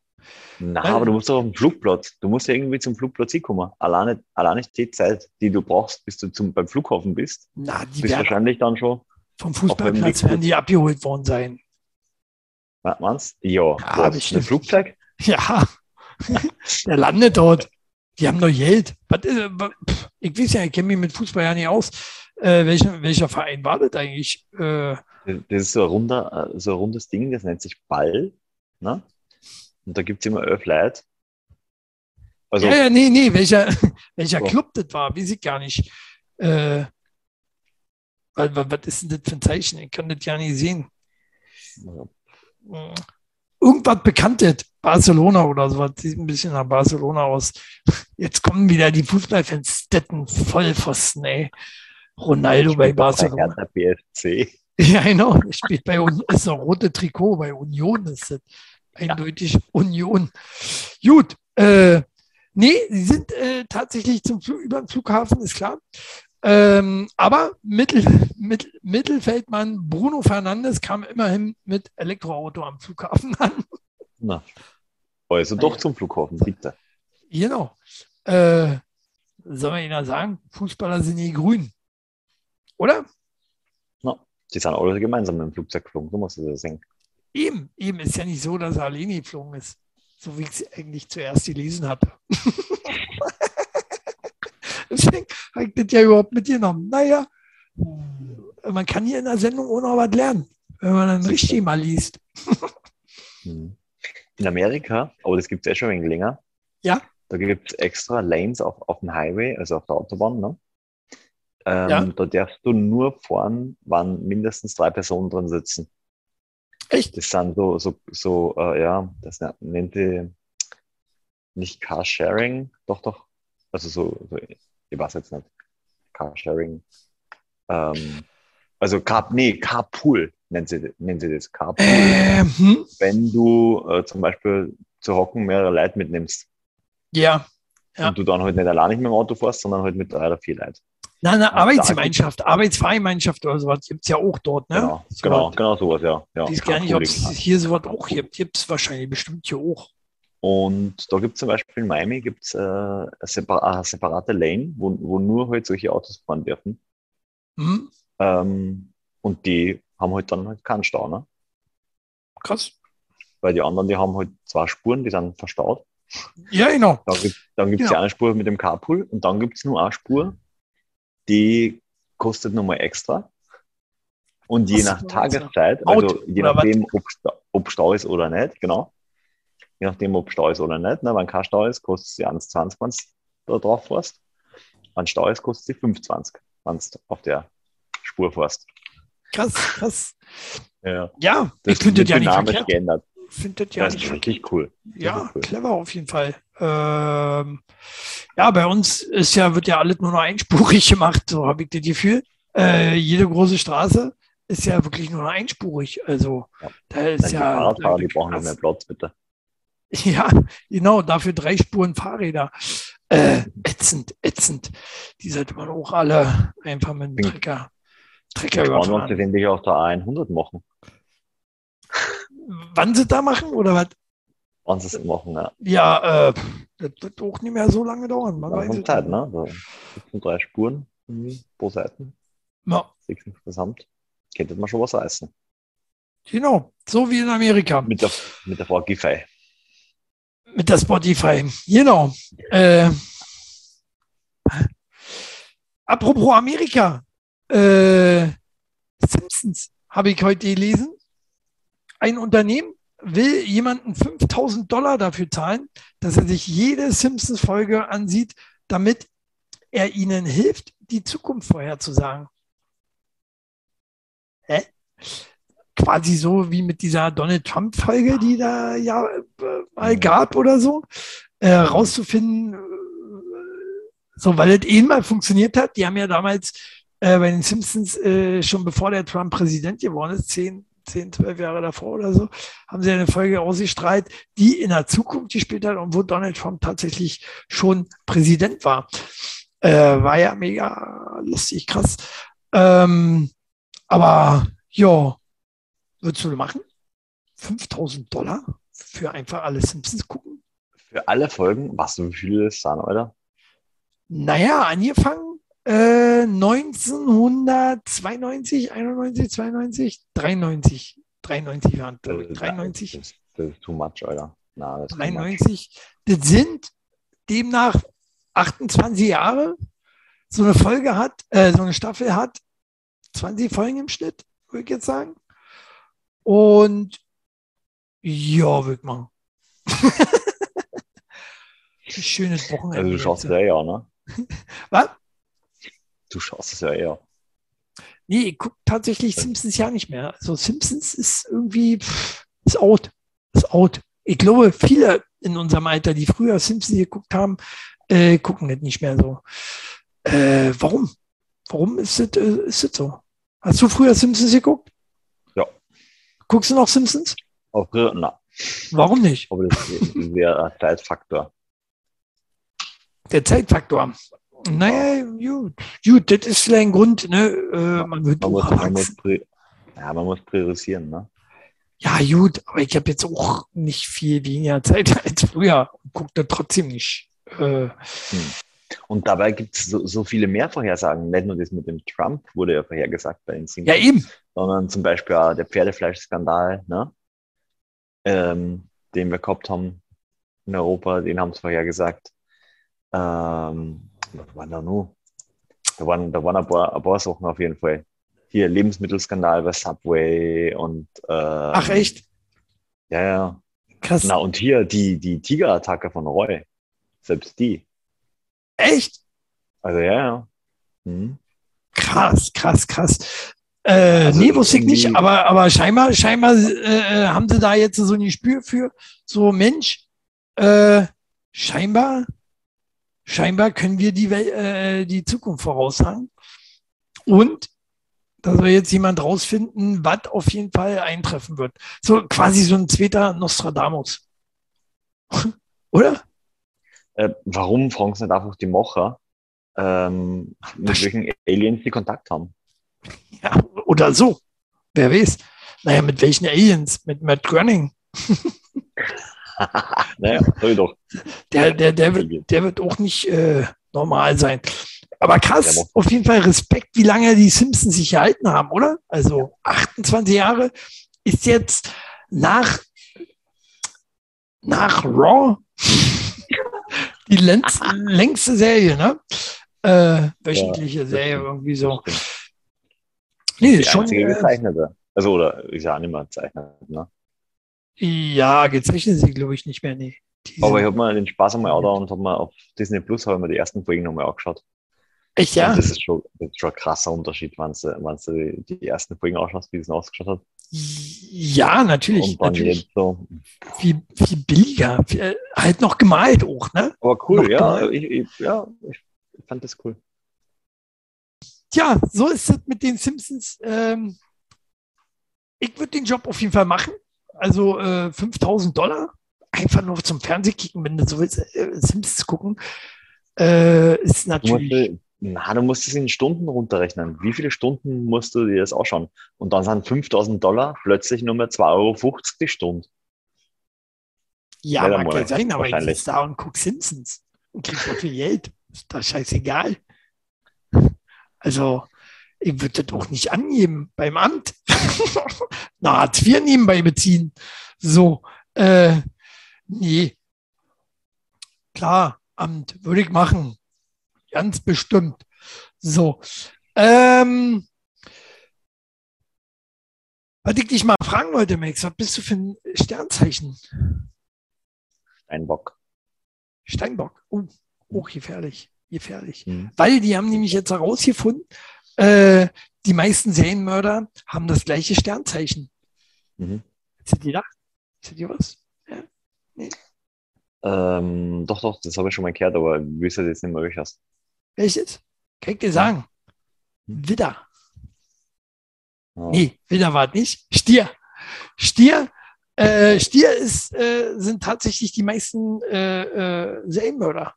Na, Weil- aber du musst doch auf den Flugplatz. Du musst ja irgendwie zum Flugplatz hinkommen. Alleine, alleine die Zeit, die du brauchst, bis du zum, beim Flughafen bist, Na, die bist werden wahrscheinlich dann schon, vom dem Fußballplatz werden die abgeholt worden sein. was meinst du? Ja, Ja, was, bestimmt. ein Flugzeug? [LAUGHS] Ja, [LAUGHS] der landet dort. Die haben doch Geld. Ich weiß ja, ich kenne mich mit Fußball ja nicht aus. Äh, welcher, welcher Verein war das eigentlich? Äh, Das ist so ein, runder, äh, so ein rundes Ding, das nennt sich Ball. Ne? Und da gibt es immer elf Leute. Also, ja, ja, nee, nee, welcher, [LAUGHS] welcher So. Club das war, weiß ich gar nicht. Äh, was, was ist denn das für ein Zeichen? Ich kann das ja nicht sehen. Hm. Irgendwas Bekanntes, Barcelona oder sowas, sieht ein bisschen nach Barcelona aus. Jetzt kommen wieder die Fußballfans, Stetten Vollpfosten, ey. Ronaldo bei Barcelona. Hertha BSC. [LAUGHS] Ja, genau. Er spielt bei uns, ist ein rote Trikot, bei Union ist das. Eindeutig Union. Gut. Äh, nee, sie sind äh, tatsächlich zum Flug, über den Flughafen, ist klar. Ähm, aber Mittel, Mittel, Mittelfeldmann Bruno Fernandes kam immerhin mit Elektroauto am Flughafen an. Na. Also doch zum Flughafen, bitte. Genau. Äh, soll man Ihnen sagen, Fußballer sind nie grün. Oder? Die sind alle gemeinsam dem Flugzeug geflogen, du musst das sehen. Eben, eben ist ja nicht so, dass er alleine geflogen ist. So wie ich es eigentlich zuerst gelesen habe. [LAUGHS] [LAUGHS] Deswegen habe ich das ja überhaupt mitgenommen. Naja, man kann hier in der Sendung auch noch was lernen, wenn man dann richtig mal liest. [LAUGHS] Mhm. In Amerika, aber das gibt es ja schon ein wenig länger. Ja. Da gibt es extra Lanes auf, auf dem Highway, also auf der Autobahn. Ne? Ähm, Ja. Da darfst du nur fahren, wann mindestens drei Personen drin sitzen. Echt? Das sind so, so, so äh, ja, das nennt die nicht Carsharing, doch, doch. Also so, so ich weiß jetzt nicht. Carsharing. Ähm, also Car, nee, Carpool nennt sie, nennen sie das. Carpool Ähm, hm? wenn du äh, zum Beispiel zu hocken mehrere Leute mitnimmst Ja. Ja. und du dann halt nicht allein nicht mit dem Auto fährst, sondern halt mit drei oder vier Leuten. Na, eine Arbeitsgemeinschaft, Arbeitsvereingemeinschaft oder sowas gibt es ja auch dort, ne? Genau, So genau, was. genau sowas, ja. ja Ich weiß gar nicht, ob es hier sowas auch gibt. Gibt es wahrscheinlich bestimmt hier auch. Und da gibt es zum Beispiel in Miami gibt's, äh, eine, separ eine separate Lane, wo, wo nur halt solche Autos fahren dürfen. Hm? Ähm, und die haben halt dann halt keinen Stau, ne? Krass. Weil die anderen, die haben halt zwei Spuren, die sind verstaut. Ja, genau. Dann gibt es Genau. eine Spur mit dem Carpool und dann gibt es nur eine Spur, die kostet nochmal extra. Und je Was nach Tageszeit, also je nachdem, ob, ob Stau ist oder nicht, genau. Je nachdem, ob Stau ist oder nicht. Ne? Wenn kein Stau ist, kostet sie 1,20, wenn du da drauf fährst. Wenn Stau ist, kostet sie 25, wenn du auf der Spur fährst. Krass, krass. Ja, Ja, das ich finde das ja nicht verkehrt. geändert. Finde das ja das nicht ist richtig cool. Ja, cool. clever auf jeden Fall. Ähm, ja, bei uns ist ja, wird ja alles nur noch einspurig [LAUGHS] gemacht, so habe ich das Gefühl. Äh, jede große Straße ist ja wirklich nur noch einspurig. Also Ja. da ist Die ja. Fahrradfahrer, die brauchen nicht mehr Platz, bitte. [LAUGHS] Ja, genau, dafür drei Spuren Fahrräder. Äh, ätzend, ätzend. Die sollte man auch alle einfach mit dem Bin- Trecker, Trecker Schauen wir uns überfahren. das endlich auf der A100 machen. Wann sie da machen oder was? Wann sie es machen, ja. Ja, äh, das wird auch nicht mehr so lange dauern. Man weiß es Zeit, ne? Sitzen drei Spuren pro Seite, Ja, sechs insgesamt. Könnte man schon was reißen. genau, so wie in Amerika. Mit der, mit der Frau Giffey. Mit der Spotify. Genau. Äh, apropos Amerika. Äh, Simpsons habe ich heute gelesen. Ein Unternehmen will jemanden 5000 Dollar dafür zahlen, dass er sich jede Simpsons-Folge ansieht, damit er ihnen hilft, die Zukunft vorherzusagen. Hä? Quasi so wie mit dieser Donald Trump-Folge, die da ja äh, mal gab oder so, äh, rauszufinden, äh, so weil es eh mal funktioniert hat. Die haben ja damals äh, bei den Simpsons äh, schon bevor der Trump Präsident geworden ist, zehn, zehn, zwölf Jahre davor oder so, haben sie eine Folge ausgestrahlt, die in der Zukunft gespielt hat und wo Donald Trump tatsächlich schon Präsident war. Äh, war ja mega lustig, krass. Ähm, aber ja, würdest du machen? 5000 Dollar für einfach alle Simpsons gucken? Für alle Folgen, was wie viele das sind, oder? Naja, angefangen äh, 1992, 91, 92, 93. 93 waren glaube ich. 93. Das, das ist too much, Alter. Na, das ist too much. 93. Das sind demnach 28 Jahre. So eine Folge hat, äh, so eine Staffel hat 20 Folgen im Schnitt, würde ich jetzt sagen. Und ja, würde ich machen. [LAUGHS] Schönes Wochenende. Also du schaust es ja eher, ne? [LAUGHS] Was? Du schaust es ja eher. Nee, ich gucke tatsächlich Simpsons ja nicht mehr. Also Simpsons ist irgendwie, pff, ist out. Ist out. Ich glaube, viele in unserem Alter, die früher Simpsons geguckt haben, äh, gucken das nicht mehr so. Äh, warum? Warum ist das, äh, ist das so? Hast du früher Simpsons geguckt? Guckst du noch Simpsons? Auf, na, Warum nicht? aber das wäre Zeitfaktor. Der Zeitfaktor. Naja, gut, gut, das ist vielleicht ein Grund, ne? Äh, man wird Man muss, man muss, ja, man muss priorisieren, ne? Ja, gut, aber ich habe jetzt auch nicht viel weniger Zeit [LAUGHS] als früher und gucke da trotzdem nicht. Äh, Und dabei gibt es so, so viele mehr Vorhersagen. Nicht nur das mit dem Trump wurde ja vorhergesagt bei den ja, Simpsons, eben. sondern zum Beispiel auch der Pferdefleischskandal, ne? ähm, den wir gehabt haben in Europa, den haben sie vorhergesagt. Ähm, was war da nur? Da waren, da waren ein, paar, ein paar Sachen auf jeden Fall. Hier Lebensmittelskandal bei Subway und äh, Ach, echt? Ja, ja. Krass. Na, und hier die, die Tigerattacke von Roy. Selbst die. Echt? Also ja, ja. Mhm. Krass, krass, krass. Äh, Also nee, wusste ich nicht, aber, aber scheinbar, scheinbar äh, haben sie da jetzt so ein Gespür für, so Mensch, äh, scheinbar, scheinbar können wir die, äh, die Zukunft voraussagen. Und da soll jetzt jemand rausfinden, was auf jeden Fall eintreffen wird. So quasi so ein zweiter Nostradamus. [LAUGHS] Oder? Äh, warum fragen sie nicht einfach die Macher, ähm, mit welchen Aliens die Kontakt haben? Ja, oder so. Wer weiß. Naja, mit welchen Aliens? Mit Matt Groening. [LAUGHS] naja, soll doch. Der, der, der, wird, der wird auch nicht äh, normal sein. Aber krass, auf jeden Fall Respekt, wie lange die Simpsons sich gehalten haben, oder? Also 28 Jahre ist jetzt nach, nach Raw die längst, längste Serie, ne? Äh, wöchentliche Serie, irgendwie so. Nee, Die schon. Äh, gezeichnete. Also, oder ist ja auch nicht mehr gezeichnet, ne? ja, gezeichnet sie, glaube ich, nicht mehr. Nee. Die Aber ich habe mal den Spaß einmal auch da und habe mal auf Disney Plus habe ich mir die ersten Folgen nochmal angeschaut. Echt, ja? Und das ist schon, das ist schon ein krasser Unterschied, wenn du, wenn du die, ersten Folgen ausschaust, wie es ausgeschaut hat. Ja, natürlich. natürlich. so. Viel, viel billiger. Viel, halt noch gemalt auch, ne? Aber cool, Noch ja. Ich, ich, ja, ich fand das cool. Tja, so ist es mit den Simpsons. Ähm, ich würde den Job auf jeden Fall machen. Also äh, 5000 Dollar. Einfach nur zum Fernsehkicken, wenn du so willst, äh, Simpsons gucken. Äh, ist natürlich. Na, du musst es in Stunden runterrechnen. Wie viele Stunden musst du dir das ausschauen? Und dann sind 5000 Dollar plötzlich nur mehr 2,50 Euro die Stunde. Ja, mag dann ja sein, aber ich sitze da und gucke Simpsons und krieg so viel Geld. Ist da scheißegal. Also, ich würde das auch nicht angeben beim Amt. [LAUGHS] Na, Hartz IV nebenbei beziehen. So, äh, nee. Klar, Amt würde ich machen. Ganz bestimmt. So. Ähm, was ich dich mal fragen wollte, Max, was bist du für ein Sternzeichen? Steinbock. Steinbock. Oh, oh gefährlich. Gefährlich. Mhm. Weil die haben nämlich jetzt herausgefunden, äh, die meisten Serienmörder haben das gleiche Sternzeichen. Mhm. Hast du gedacht? Hast du was? Ähm, doch, doch, das habe ich schon mal gehört, aber ich wüsste jetzt nicht mehr, welches. Welches? Kann ich dir sagen? Widder. Ja. Nee, Widder war es nicht. Stier. Stier. Äh, Stier ist, äh, sind tatsächlich die meisten äh, äh, Serienmörder.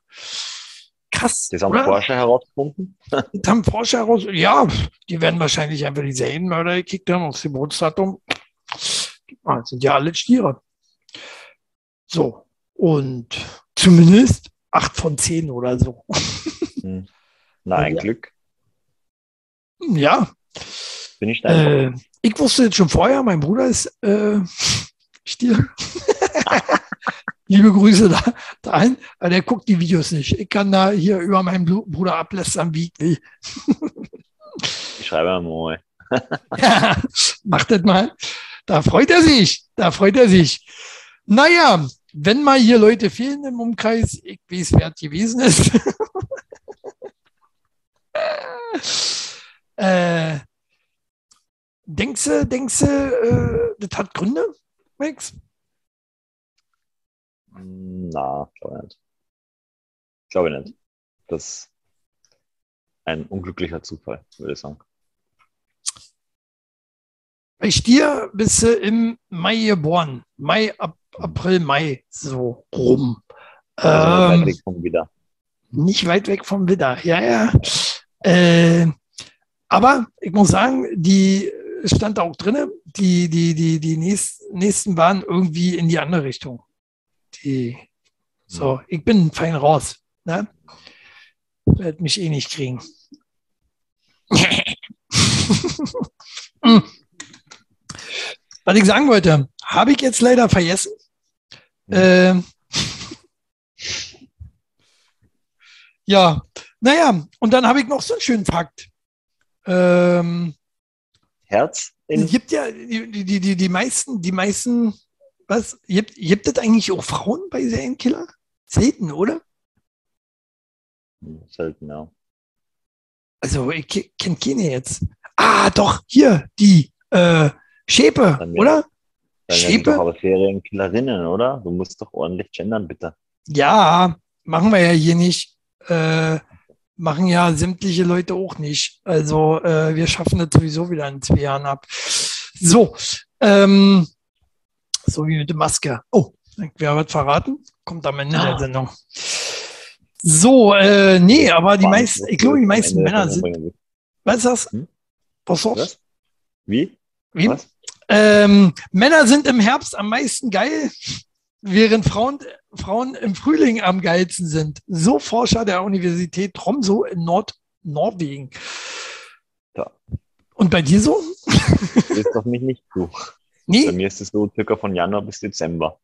Krass. Das haben oder? Forscher herausgefunden. [LAUGHS] Das haben Forscher heraus. Ja, die werden wahrscheinlich einfach die Serienmörder gekickt haben aus dem Geburtsdatum. Ah, das sind ja alle Stiere. So. Und zumindest acht von zehn oder so. [LAUGHS] Hm. Na, ein Ja. Glück. Ja. Bin ich Steinbock. Äh, ich wusste jetzt schon vorher, mein Bruder ist äh, [LAUGHS] Stier. [LAUGHS] Liebe Grüße da, dahin. Aber der guckt die Videos nicht. Ich kann da hier über meinen Bru- Bruder ablästern, wie ich will. [LAUGHS] Ich schreibe mal. Ja, macht das mal. Da freut er sich. Da freut er sich. Naja, wenn mal hier Leute fehlen im Umkreis, ich weiß, wer es gewesen ist. [LAUGHS] äh, denkst du, denkst du, äh, das hat Gründe, Max? Na, glaube ich nicht. Glaube ich nicht. Das ist ein unglücklicher Zufall, würde ich sagen. Bei Stier bist du im Mai geboren. Mai, Ap April, Mai, so rum. Also Ähm, weit weg vom wieder. nicht weit weg vom Widder. Ja, ja. Äh, aber ich muss sagen, die stand da auch drin, die, die, die, die nächsten, nächsten waren irgendwie in die andere Richtung. Die, so, ich bin fein raus. Ne? Wird mich eh nicht kriegen. [LAUGHS] Was ich sagen wollte, habe ich jetzt leider vergessen. Ähm, [LAUGHS] ja, naja, und dann habe ich noch so einen schönen Fakt. Ähm, Herz es gibt ja die, die, die, die meisten, die meisten, was, gibt, gibt es eigentlich auch Frauen bei Serienkiller? Selten, oder? Hm, selten, ja. Also ich ke- kenn keine jetzt. Ah, doch, hier, die äh, Schäpe, Dann oder? Dann Schäpe? doch aber Serienkillerinnen, oder? Du musst doch ordentlich gendern, bitte. Ja, machen wir ja hier nicht. Äh, machen ja sämtliche Leute auch nicht. Also äh, wir schaffen das sowieso wieder in zwei Jahren ab. So, ähm, so wie mit der Maske. Oh, wer wird verraten? Kommt am Ende der Ah. Sendung. So, äh, nee, aber die meisten, ich glaube, die meisten der Männer sind, was ist das? Hm? Was Was? Wie? Wie? Was? Ähm, Männer sind im Herbst am meisten geil, während Frauen, Frauen im Frühling am geilsten sind. So Forscher der Universität Tromsø in Nordnorwegen. Ja. Und bei dir so? Das ist doch mich nicht zu. Bei Nee, mir ist es so circa von Januar bis Dezember.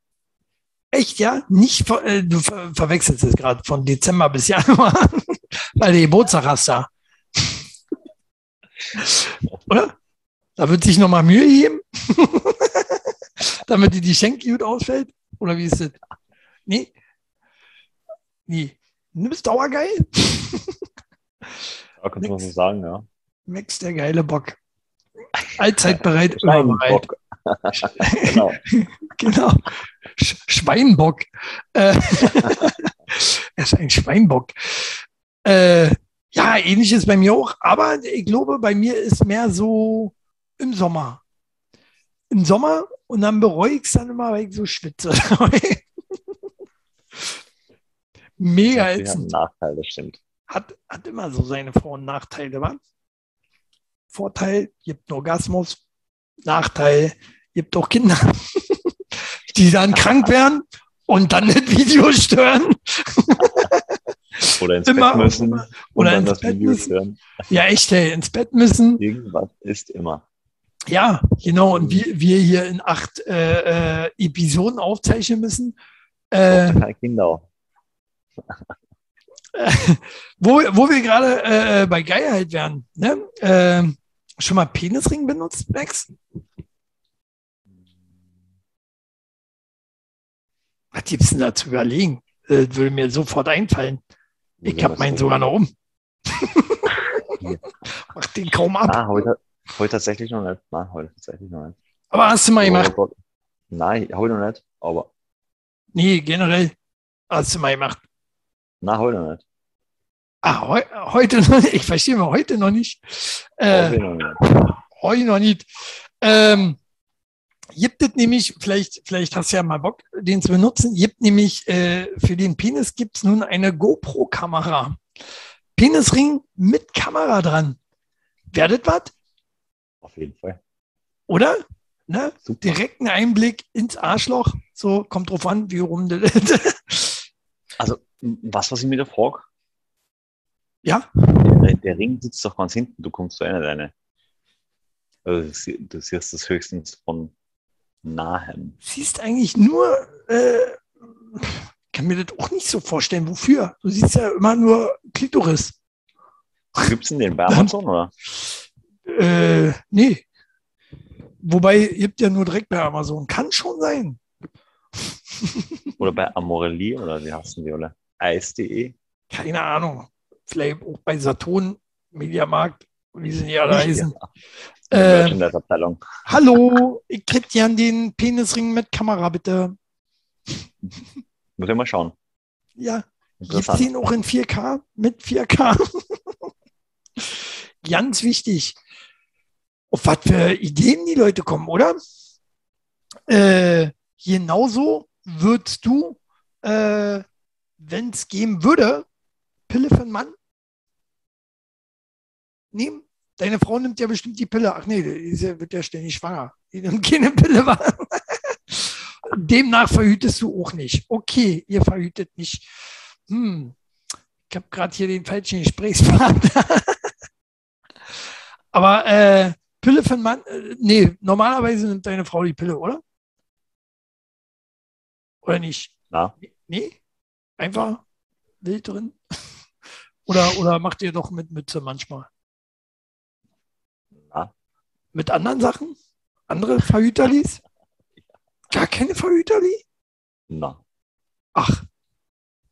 echt, ja? Nicht, äh, du ver verwechselst es gerade von Dezember bis Januar, [LAUGHS] weil du Geburtstag hast da. Oder? Da wird sich nochmal Mühe geben, [LAUGHS] damit die, die Schenke gut ausfällt. Oder wie ist das? Nee. Nee. Du bist dauergeil. Ja, kannst du mal so sagen, ja. Max, der geile Bock. Allzeit [LAUGHS] bereit, immer bereit. Schweinbock. [LAUGHS] genau. [LAUGHS] genau. Sch Schweinbock. Äh, er ist ein Schweinbock. Äh, ja, ähnliches bei mir auch, aber ich glaube, bei mir ist mehr so im Sommer. Im Sommer und dann bereue ich es dann immer, weil ich so schwitze. [LAUGHS] Mega Das ätzend. Nachteil, das stimmt. Hat, hat immer so seine Vor- und Nachteile, wa? Vorteil, gibt einen Orgasmus. Nachteil, gibt auch Kinder, [LAUGHS] die dann krank [LAUGHS] werden und dann das Video stören. Oder ins Immer- Bett müssen oder ins Bett müssen. Ja, echt, ey, ins Bett müssen. Irgendwas ist immer. Ja, genau. Und wir, wir hier in acht äh, äh, Episoden aufzeichnen müssen. Äh, Kinder [LAUGHS] wo, wo wir gerade äh, bei Geilheit wären. Ne? Äh, schon mal Penisring benutzt, Max? Was gibt's denn da zu überlegen? Äh, würde mir sofort einfallen. Ich habe meinen sogar noch um. [LAUGHS] Mach den kaum ab. Ah, heute, heute tatsächlich noch nicht. Nein, heute tatsächlich noch nicht. Aber hast du mal gemacht? Aber- Nein, heute noch nicht. Aber Nee, generell. Hast du mal gemacht. nein, heute noch nicht. Ah, heu, heute noch nicht. Ich verstehe mal heute noch nicht. Äh, Heute noch nicht. heute noch nicht. Ähm, gibt es nämlich, vielleicht, vielleicht hast du ja mal Bock, den zu benutzen, gibt nämlich äh, für den Penis gibt es nun eine GoPro-Kamera. Penisring mit Kamera dran. Werdet was, Auf jeden Fall. oder? Ne? Super. Direkten Einblick ins Arschloch. So, kommt drauf an, wie rum das [LAUGHS] Also, was, was ich mir da frage, Ja, der, der Ring sitzt doch ganz hinten, du kommst zu einer deine. Also, du siehst das höchstens von nahem. siehst eigentlich nur, äh, kann mir das auch nicht so vorstellen, wofür. Du siehst ja immer nur Klitoris. Gibt es denn den bei [LAUGHS] Amazon oder? Äh, nee. Wobei, gibt ja nur direkt bei Amazon. Kann schon sein. Oder bei Amorelie oder wie heißen die, oder? Eis.de? Keine Ahnung. Vielleicht auch bei Saturn, Mediamarkt, wie sie nicht alle [LAUGHS] heißen. Die Äh, hallo, ich hätte gern den Penisring mit Kamera, bitte. Muss ich mal schauen. Ja, gibt Interessant. den auch in 4K? Mit 4K? [LAUGHS] Ganz wichtig. Auf was für Ideen die Leute kommen, oder? Äh, genauso würdest du, äh, wenn es geben würde, Pille für einen Mann nehmen? Deine Frau nimmt ja bestimmt die Pille. Ach nee, ja, wird ja ständig schwanger. Die nimmt keine Pille. wa? [LAUGHS] Demnach verhütest du auch nicht. Okay, ihr verhütet nicht. Hm, ich habe gerade hier den falschen Gesprächspartner. [LAUGHS] Aber äh, Pille für einen Mann, äh, nee, normalerweise nimmt deine Frau die Pille, oder? Oder nicht? Na, Nee? Einfach wild drin? [LAUGHS] Oder, oder macht ihr doch mit Mütze manchmal? na, Mit anderen Sachen? Andere Verhüterlis? [LAUGHS] Gar keine Verhüterli? na. Ach,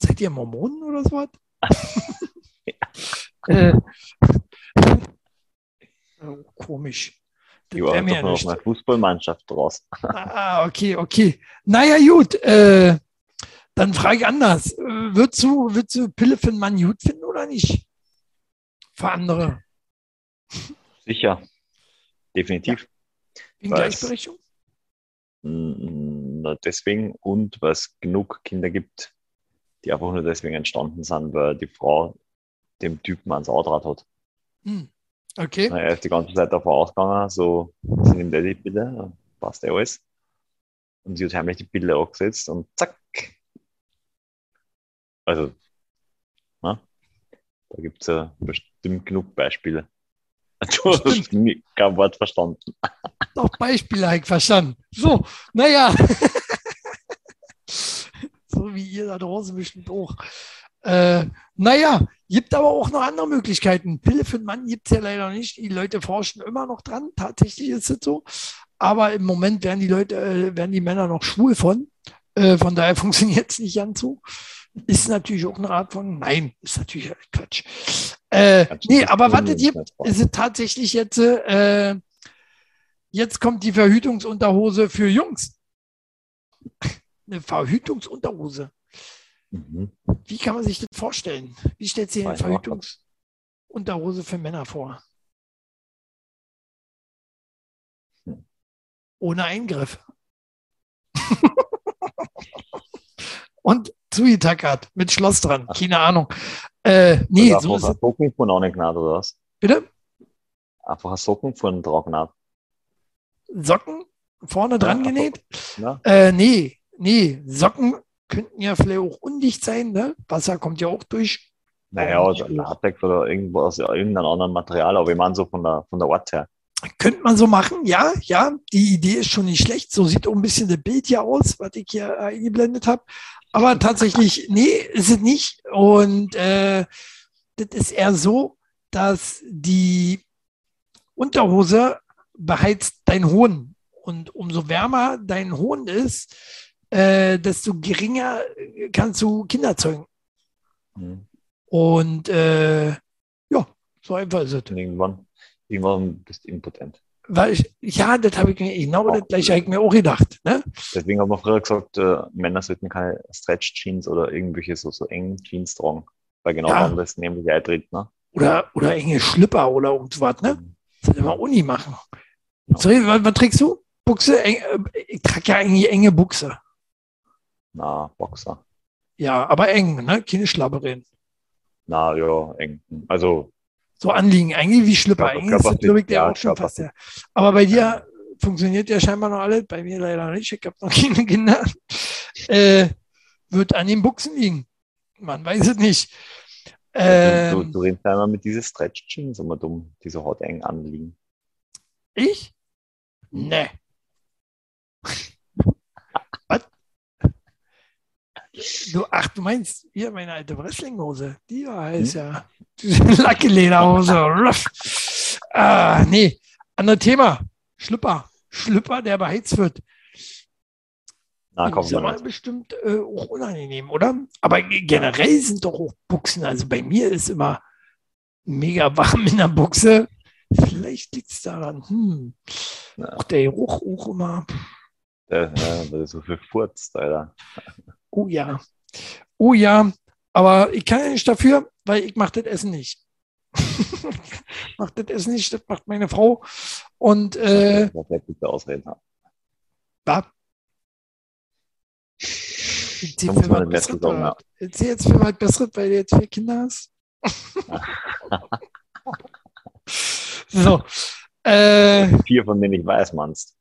seid ihr Mormonen oder so was? [LAUGHS] äh, komisch. Das war mir noch eine Fußballmannschaft draus. [LAUGHS] Ah, okay, okay. Naja, gut. Äh, dann frage ich anders. Äh, würdest, du, würdest du Pille für einen Mann gut finden oder nicht? Für andere. Sicher. Definitiv. Wegen Weiß. Gleichberechtigung? Mm, na, Deswegen und weil es genug Kinder gibt, die einfach nur deswegen entstanden sind, weil die Frau dem Typen ans Auto hat. Hm. Okay. Na, Er ist die ganze Zeit davon ausgegangen, so, sie nimmt er die Pille, passt ja alles. Und sie hat heimlich die Pille angesetzt und zack. Also, na, da gibt es ja bestimmt genug Beispiele. [LAUGHS] Du hast kein Wort verstanden. [LAUGHS] Noch Beispiele habe ich verstanden. So, naja. [LAUGHS] so wie ihr da draußen bestimmt auch. Äh, naja, gibt aber auch noch andere Möglichkeiten. Pille für den Mann gibt es ja leider nicht. Die Leute forschen immer noch dran. Tatsächlich ist es so. Aber im Moment werden die Leute, äh, werden die Männer noch schwul von. Äh, von daher [LAUGHS] funktioniert es nicht ganz so. Ist natürlich auch eine Art von, nein, ist natürlich Quatsch. Äh, nee, aber was es gibt, ist es tatsächlich jetzt, äh, jetzt kommt die Verhütungsunterhose für Jungs. [LAUGHS] Eine Verhütungsunterhose. Mhm. Wie kann man sich das vorstellen? Wie stellt sich eine Verhütungsunterhose für Männer vor? Hm. Ohne Eingriff. [LAUGHS] Und zugetackert mit Schloss dran. Keine Ahnung. Äh, nee, also so ist es. Socken von auch nicht oder was? Bitte? Einfach Socken von Trockenart. Socken vorne dran ja, genäht? Äh, nee, nee, Socken könnten ja vielleicht auch undicht sein, ne? Wasser kommt ja auch durch. Naja, also Latex oder irgendwo aus irgendeinem anderen Material, aber ich meine so von der, von der Art her. Könnte man so machen, ja, ja. Die Idee ist schon nicht schlecht. So sieht auch ein bisschen das Bild hier aus, was ich hier eingeblendet habe. Aber tatsächlich, [LAUGHS] nee, ist es nicht. Und äh, das ist eher so, dass die Unterhose beheizt dein Hohn. Und umso wärmer dein Hohn ist, äh, desto geringer kannst du Kinder zeugen. Mhm. Und äh, ja, so einfach ist es. Irgendwann, irgendwann bist du impotent. Weil ich, ja, das habe ich mir, genau das gleiche habe ich mir auch gedacht. Ne? Deswegen haben wir früher gesagt, äh, Männer sollten keine Stretch-Jeans oder irgendwelche so, so engen Jeans tragen. Weil genau ja. das nämlich eintritt. Ne? Oder, oder enge Schlipper oder irgendwas, ne? Mhm. Das sollte man Uni machen. Ja. Sorry, was, was, trägst du? Buchse? Eng, äh, ich trage ja eigentlich enge Buchse. Na, Boxer. Ja, aber eng, ne? Keine Schlabberin. Na, ja, eng. Also. So anliegen, eigentlich wie Schlüpper. Eng ist, glaube ich, der ja, auch schon fast. Ja. Aber bei dir funktioniert ja scheinbar noch alles, bei mir leider nicht. Ich habe noch [LAUGHS] keine Kinder. Äh, wird an den Buchsen liegen. Man weiß es nicht. Ähm, du, du, du redest einmal mit diesen Stretch Jeans immer dumm, die so hart eng anliegen. Ich? Ne. [LAUGHS] Du, ach, du meinst hier meine alte Wrestlinghose? Die war heiß, hm? ja. [LAUGHS] Lackelederhose. ah, nee, anderes Thema. Schlüpper. Schlüpper, der beheizt wird. Na, komm, ist aber bestimmt äh, auch unangenehm, oder? Aber generell sind doch auch Buchsen. Also bei mir ist immer mega warm in der Buchse. Vielleicht liegt es daran. Hm. Ja. Auch der Geruch auch immer. Ja, ja, das ist so viel Furz, Alter. Oh ja. Oh ja. Aber ich kann ja nicht dafür, weil ich mache das Essen nicht. [LAUGHS] macht das Essen nicht, das macht meine Frau. Und äh, das wird gute Ausreden haben. Da. Erzähl für was Besseres. Erzähl jetzt für was Besseres, weil du jetzt vier Kinder hast. [LAUGHS] so. Äh, vier, von denen ich weiß, meinst.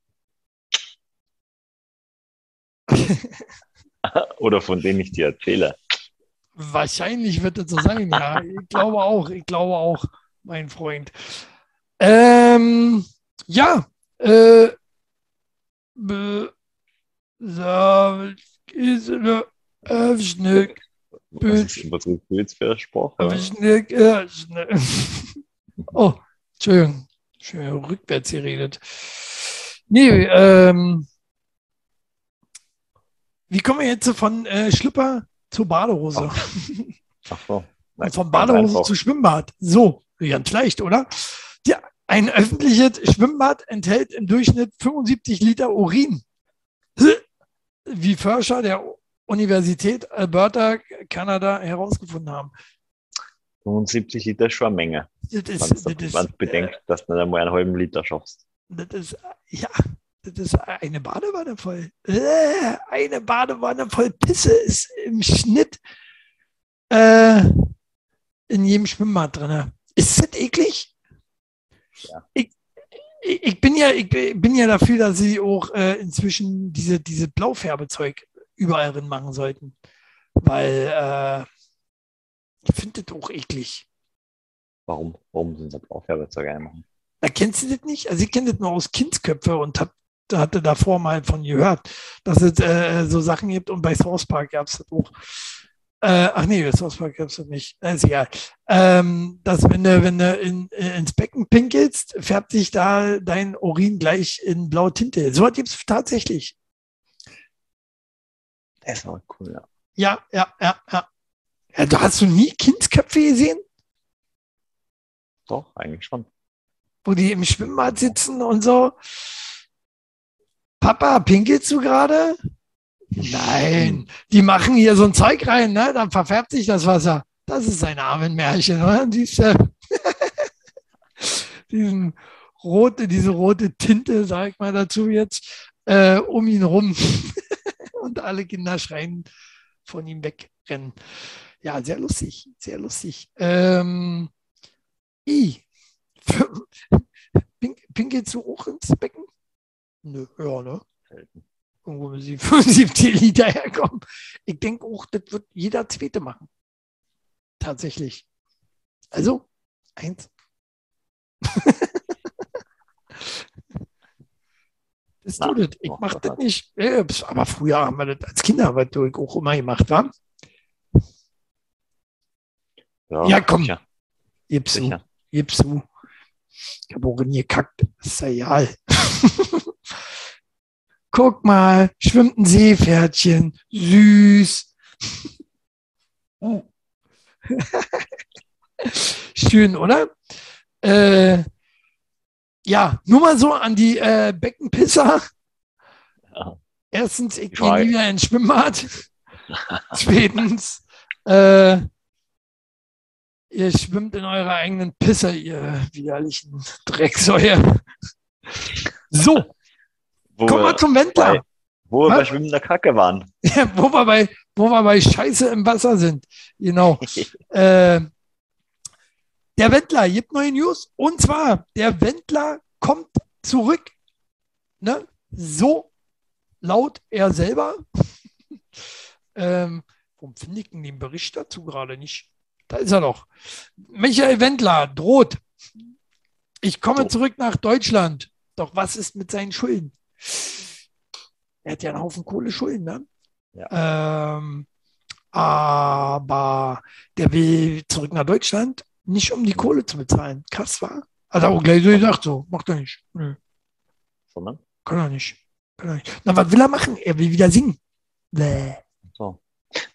[LAUGHS] [LAUGHS] Oder von denen ich dir erzähle. Wahrscheinlich wird es so sein, ja. Ich glaube auch, ich glaube auch, mein Freund. Ähm, ja, äh, be, so, ist eine Öffnung. Was ist jetzt für Sprache? [LAUGHS] Oh, Entschuldigung. Schön rückwärts geredet. Nee, ähm, wie kommen wir jetzt von äh, Schlüpper zur Badehose? Ach so. Nein, von Badehose zu Schwimmbad. So, ganz leicht, oder? Ja, ein öffentliches Schwimmbad enthält im Durchschnitt 75 Liter Urin. Wie Forscher der Universität Alberta, Kanada herausgefunden haben. 75 Liter ist schon eine Menge. Das ist, wenn du bedenkst, äh, dass du nicht einmal einen halben Liter schaffst. Das ist, ja, das ist eine Badewanne voll. Äh, eine Badewanne voll Pisse ist im Schnitt äh, in jedem Schwimmbad drin. Ist das eklig? Ja. Ich, ich, bin ja, ich bin ja dafür, dass sie auch äh, inzwischen diese, diese Blaufärbezeug überall drin machen sollten. Weil äh, ich finde das auch eklig. Warum? Warum sind sie Blaufärbezeug einmachen? Da kennst du das nicht? Also ich kenne das nur aus Kindsköpfe und habe hatte davor mal von gehört, dass es äh, so Sachen gibt und bei South Park gab es das auch. Äh, ach nee, das Hauspark gibt's doch nicht. Ist egal. Ähm, dass wenn du, wenn du in, ins Becken pinkelst, färbt sich da dein Urin gleich in blaue Tinte. So was gibt's tatsächlich. Das war cool, ja. Ja, ja, ja, ja. ja du hast du nie Kindsköpfe gesehen, Doch, eigentlich schon. wo die im Schwimmbad sitzen und so? Papa, pinkelst du gerade? Nein, die machen hier so ein Zeug rein, ne? Dann verfärbt sich das Wasser. Das ist ein Armenmärchen, oder? Diese, [LAUGHS] diesen rote, diese rote Tinte, sag ich mal dazu jetzt, äh, um ihn rum. [LAUGHS] Und alle Kinder schreien von ihm wegrennen. Ja, sehr lustig, sehr lustig. Ähm, I. [LAUGHS] Pink, pinkelst du auch ins Becken? Nö, ja, ne? Selten. irgendwo müssen [LAUGHS] die 75 Liter herkommen. Ich denke auch, das wird jeder Zweite machen. Tatsächlich. Also, eins. [LAUGHS] das tut es. Ich mache das nicht. Aber früher haben wir das als Kinder, was auch immer gemacht war. Ja, komm. Sicher, Gib's zu. Gib's zu. Ich habe auch nie gekackt. Das ist ja egal. [LAUGHS] Guck mal, schwimmt ein Seepferdchen. Süß. [LAUGHS] Schön, oder? Äh, ja, nur mal so an die äh, Beckenpisser. Ja. Erstens, ich gehe Try. nie wieder ins Schwimmbad. [LAUGHS] Zweitens, äh, ihr schwimmt in eurer eigenen Pisse, ihr widerlichen Drecksäue. So, Wir wir, zum Wendler. bei, wo wir Was? bei schwimmender Kacke waren. [LAUGHS] Ja, wo, wir bei, wo wir bei Scheiße im Wasser sind. Genau. [LAUGHS] Äh, der Wendler gibt neue News. Und zwar, der Wendler kommt zurück. Ne? So laut er selber. [LAUGHS] ähm, warum finde ich denn den Bericht dazu gerade nicht? Da ist er doch. Michael Wendler droht. Ich komme zurück nach Deutschland. Doch was ist mit seinen Schulden? Er hat ja einen Haufen Kohle Schulden, ne? Ähm, aber der will zurück nach Deutschland, nicht um die Kohle zu bezahlen. Krass war. Er auch gleich so gesagt, so, macht er nicht. Nö, Sondern, kann er nicht. Kann er nicht. Na, was will er machen? Er will wieder singen. Bäh. so.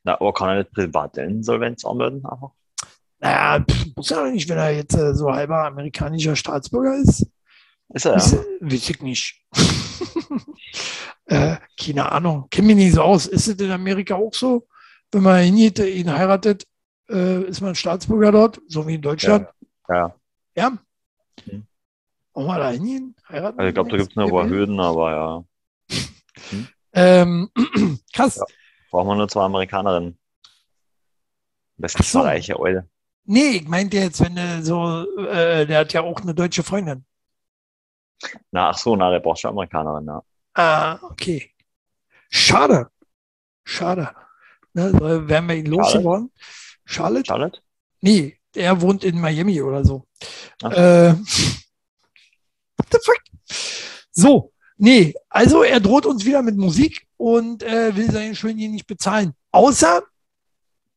Na, aber kann er nicht private Insolvenz anmelden? Einfach? Naja, pff, muss er doch nicht, wenn er jetzt äh, so halber amerikanischer Staatsbürger ist. Ist er, ja. weiß ich nicht. [LAUGHS] äh, keine Ahnung. Kenne mich nicht so aus. Ist es in Amerika auch so? Wenn man hingeht, ihn heiratet, äh, ist man Staatsbürger dort, so wie in Deutschland? Ja. Ja. Mhm. Wollen wir da hingehen? Heiraten? Also ich glaube, da gibt es noch ein paar Hürden, aber ja. [LAUGHS] Ähm, [CLEARS THROAT] krass. Ja. Brauchen wir nur zwei Amerikanerinnen. Am besten Ach so. reiche Eule. Nee, ich meinte jetzt, wenn du so, äh, der hat ja auch eine deutsche Freundin. Na, ach so, na, der braucht schon Amerikanerin, ja. Ah, okay. Schade. Schade. Ne, so wären wir ihn losgeworden. Charlotte? Charlotte? Nee, er wohnt in Miami oder so. Ach. Äh, what the fuck? So, nee, also er droht uns wieder mit Musik und äh, will seine Schulden nicht bezahlen. Außer,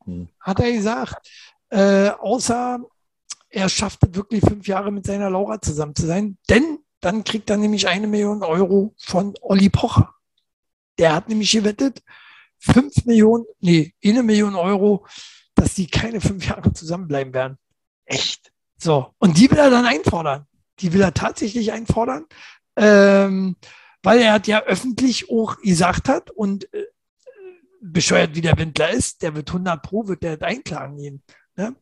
Hm. hat er gesagt, äh, außer er schafft es wirklich fünf Jahre mit seiner Laura zusammen zu sein, denn dann kriegt er nämlich eine Million Euro von Olli Pocher. Der hat nämlich gewettet, fünf Millionen, nee, eine Million Euro, dass die keine fünf Jahre zusammenbleiben werden. Echt? So, und die will er dann einfordern. Die will er tatsächlich einfordern, ähm, weil er hat ja öffentlich auch gesagt hat und äh, bescheuert wie der Wendler ist, der wird 100 Pro, wird der einklagen gehen. Ne?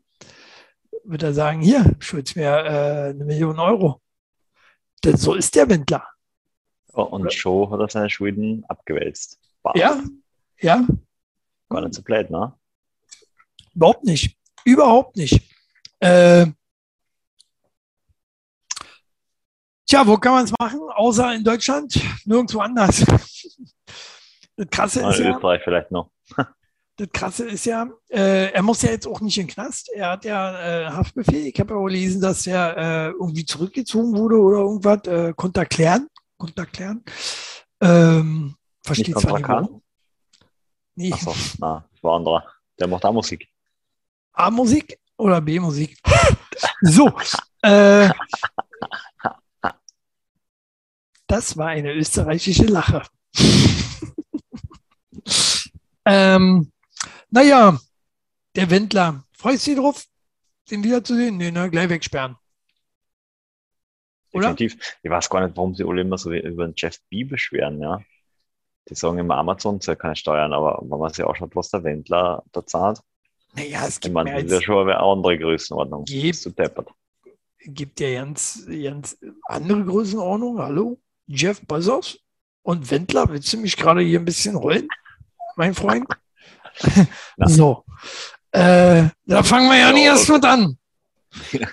Wird er sagen, hier, schuld's mir äh, eine Million Euro. Denn so ist der Wendler. Oh, und Joe hat auf seine Schulden abgewälzt. Bah, Ja, ja, Gar nicht so blöd, ne? Überhaupt nicht. Überhaupt nicht. Äh, tja, wo kann man es machen? Außer in Deutschland? Nirgendwo anders. [LAUGHS] Das Krasse Ah, ist ja, Österreich vielleicht noch. [LAUGHS] das Krasse ist ja äh, er muss ja jetzt auch nicht in den Knast. Er hat ja äh, Haftbefehl. Ich habe ja gelesen, dass er äh, irgendwie zurückgezogen wurde oder irgendwas. Äh, konnte erklären. Konnte erklären. Ähm, versteht zwar nicht warum. Nee, Achso, na, war anderer. Der macht auch Musik. A-Musik oder B-Musik? [LAUGHS] so, äh, das war eine österreichische Lache. [LAUGHS] ähm, naja, der Wendler. Freust du dich drauf, den wiederzusehen? Nee, ne, gleich wegsperren. Oder? Definitiv. Ich weiß gar nicht, warum sie alle immer so über den Jeff B beschweren, ja. Die sagen immer, Amazon zahlt keine Steuern, aber wenn man sich anschaut, was der Wendler da zahlt, naja, es ich gibt, meine, mehr das ist schon eine andere Größenordnung. Gibt- gibt ja ganz, ganz andere Größenordnung. Hallo? Jeff Bezos und Wendler. Willst du mich gerade hier ein bisschen rollen, mein Freund? [LAUGHS] So. Äh, da fangen wir ja, Ja, nicht erst mit an. [LAUGHS]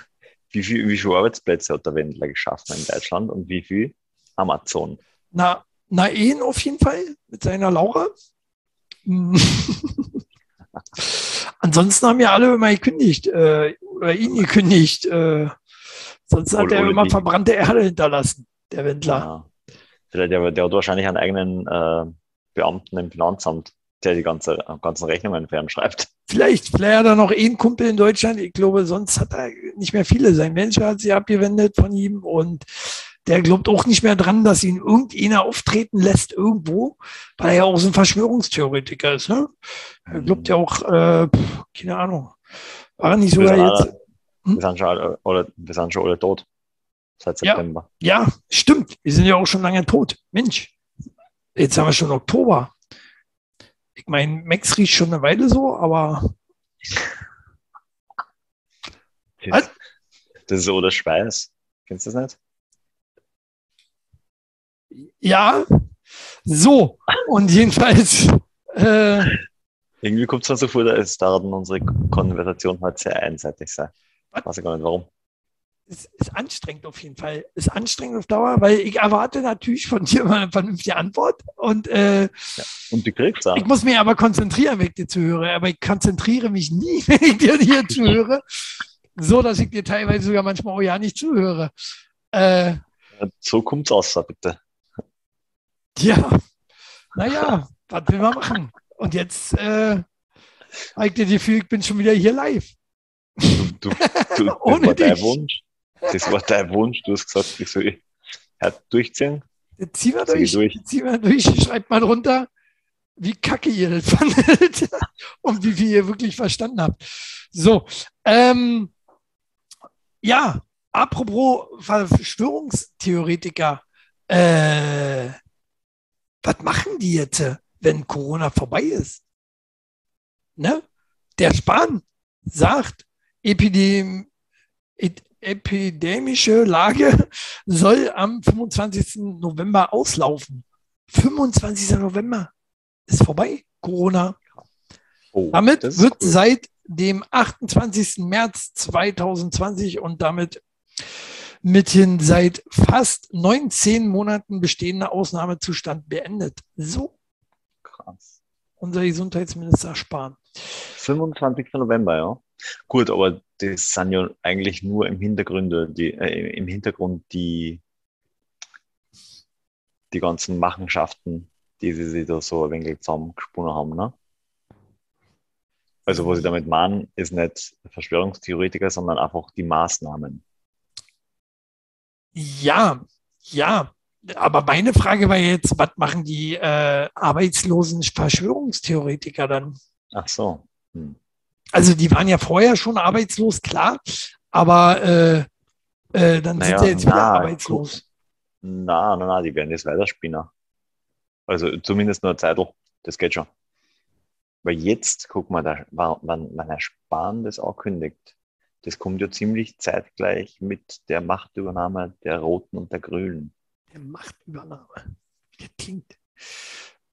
Wie, viel, wie viele Arbeitsplätze hat der Wendler geschaffen in Deutschland und wie viel Amazon? Na, na, Ehen auf jeden Fall mit seiner Laura. Hm. [LAUGHS] Ansonsten haben ja alle immer gekündigt, äh, oder ihn gekündigt. Äh, sonst hat er immer die- verbrannte Erde hinterlassen, der Wendler. Ja. Vielleicht, aber der hat wahrscheinlich einen eigenen äh, Beamten im Finanzamt, der die ganze, ganzen Rechnungen fernschreibt. Vielleicht, vielleicht hat er noch einen Kumpel in Deutschland. Ich glaube, sonst hat er nicht mehr viele. Sein Manager hat sich abgewendet von ihm und der glaubt auch nicht mehr dran, dass ihn irgendeiner auftreten lässt irgendwo, weil er ja auch so ein Verschwörungstheoretiker ist. Ne? Er glaubt ja auch, äh, keine Ahnung, war nicht sogar jetzt. alle, wir, sind schon alle, alle, wir sind schon alle tot. Seit Ja. September. Ja, stimmt. Wir sind ja auch schon lange tot. Mensch, jetzt haben wir schon Oktober. Ich meine, Max riecht schon eine Weile so, aber Was? das ist so der Schweiß. Kennst du das nicht? ja. So, und jedenfalls, äh, Irgendwie kommt es mir so vor, dauert unsere Konversation halt sehr einseitig? Weiß ich gar nicht warum. Es ist anstrengend auf jeden Fall. Ist anstrengend auf Dauer, weil ich erwarte natürlich von [LAUGHS] dir mal eine vernünftige Antwort. Und äh, Und du kriegst auch. ich muss mich aber konzentrieren, wenn ich dir zuhöre. Aber ich konzentriere mich nie, [LAUGHS] wenn ich dir hier zuhöre. So, dass ich dir teilweise sogar manchmal auch ja nicht zuhöre. Äh, So kommt's aus, bitte. ja, naja, was will man machen? Und jetzt äh, habe ich das Gefühl, ich bin schon wieder hier live. Du, du, [LAUGHS] das Ohne dich. Wunsch. Das war dein Wunsch. Du hast gesagt, ich soll halt durchziehen. Jetzt ziehen wir durch. durch. Ziehen wir durch. Schreibt mal drunter, wie kacke ihr das [LAUGHS] fandet und wie viel ihr wirklich verstanden habt. So, ähm, ja, apropos Verschwörungstheoretiker, äh, was machen die jetzt, wenn Corona vorbei ist? Ne? Der Spahn sagt, Epidem ep- epidemische Lage soll am 25. November auslaufen. 25. November ist vorbei, Corona. Oh, Damit wird cool. seit dem 28. März 2020 und damit mithin seit fast 19 Monaten bestehender Ausnahmezustand beendet. So krass. unser Gesundheitsminister Spahn. 25. November, ja. Gut, aber das sind ja eigentlich nur im Hintergrund die, äh, im Hintergrund die, die ganzen Machenschaften, die sie sich da so ein wenig zusammengesponnen haben, ne? Also, was ich damit meine, ist nicht Verschwörungstheoretiker, sondern einfach die Maßnahmen. Ja, ja. Aber meine Frage war jetzt, was machen die äh, arbeitslosen Verschwörungstheoretiker dann? Ach so. Hm. Also die waren ja vorher schon arbeitslos, klar, aber äh, äh, dann Naja, sind sie jetzt wieder na, arbeitslos. Na, na, na, die werden jetzt weiterspinnen. Also zumindest nur eine Zeit, das geht schon. Weil jetzt, guck mal, da, wann, wann er Spahn das ankündigt, das kommt ja ziemlich zeitgleich mit der Machtübernahme der Roten und der Grünen. Der Machtübernahme. Wie das klingt.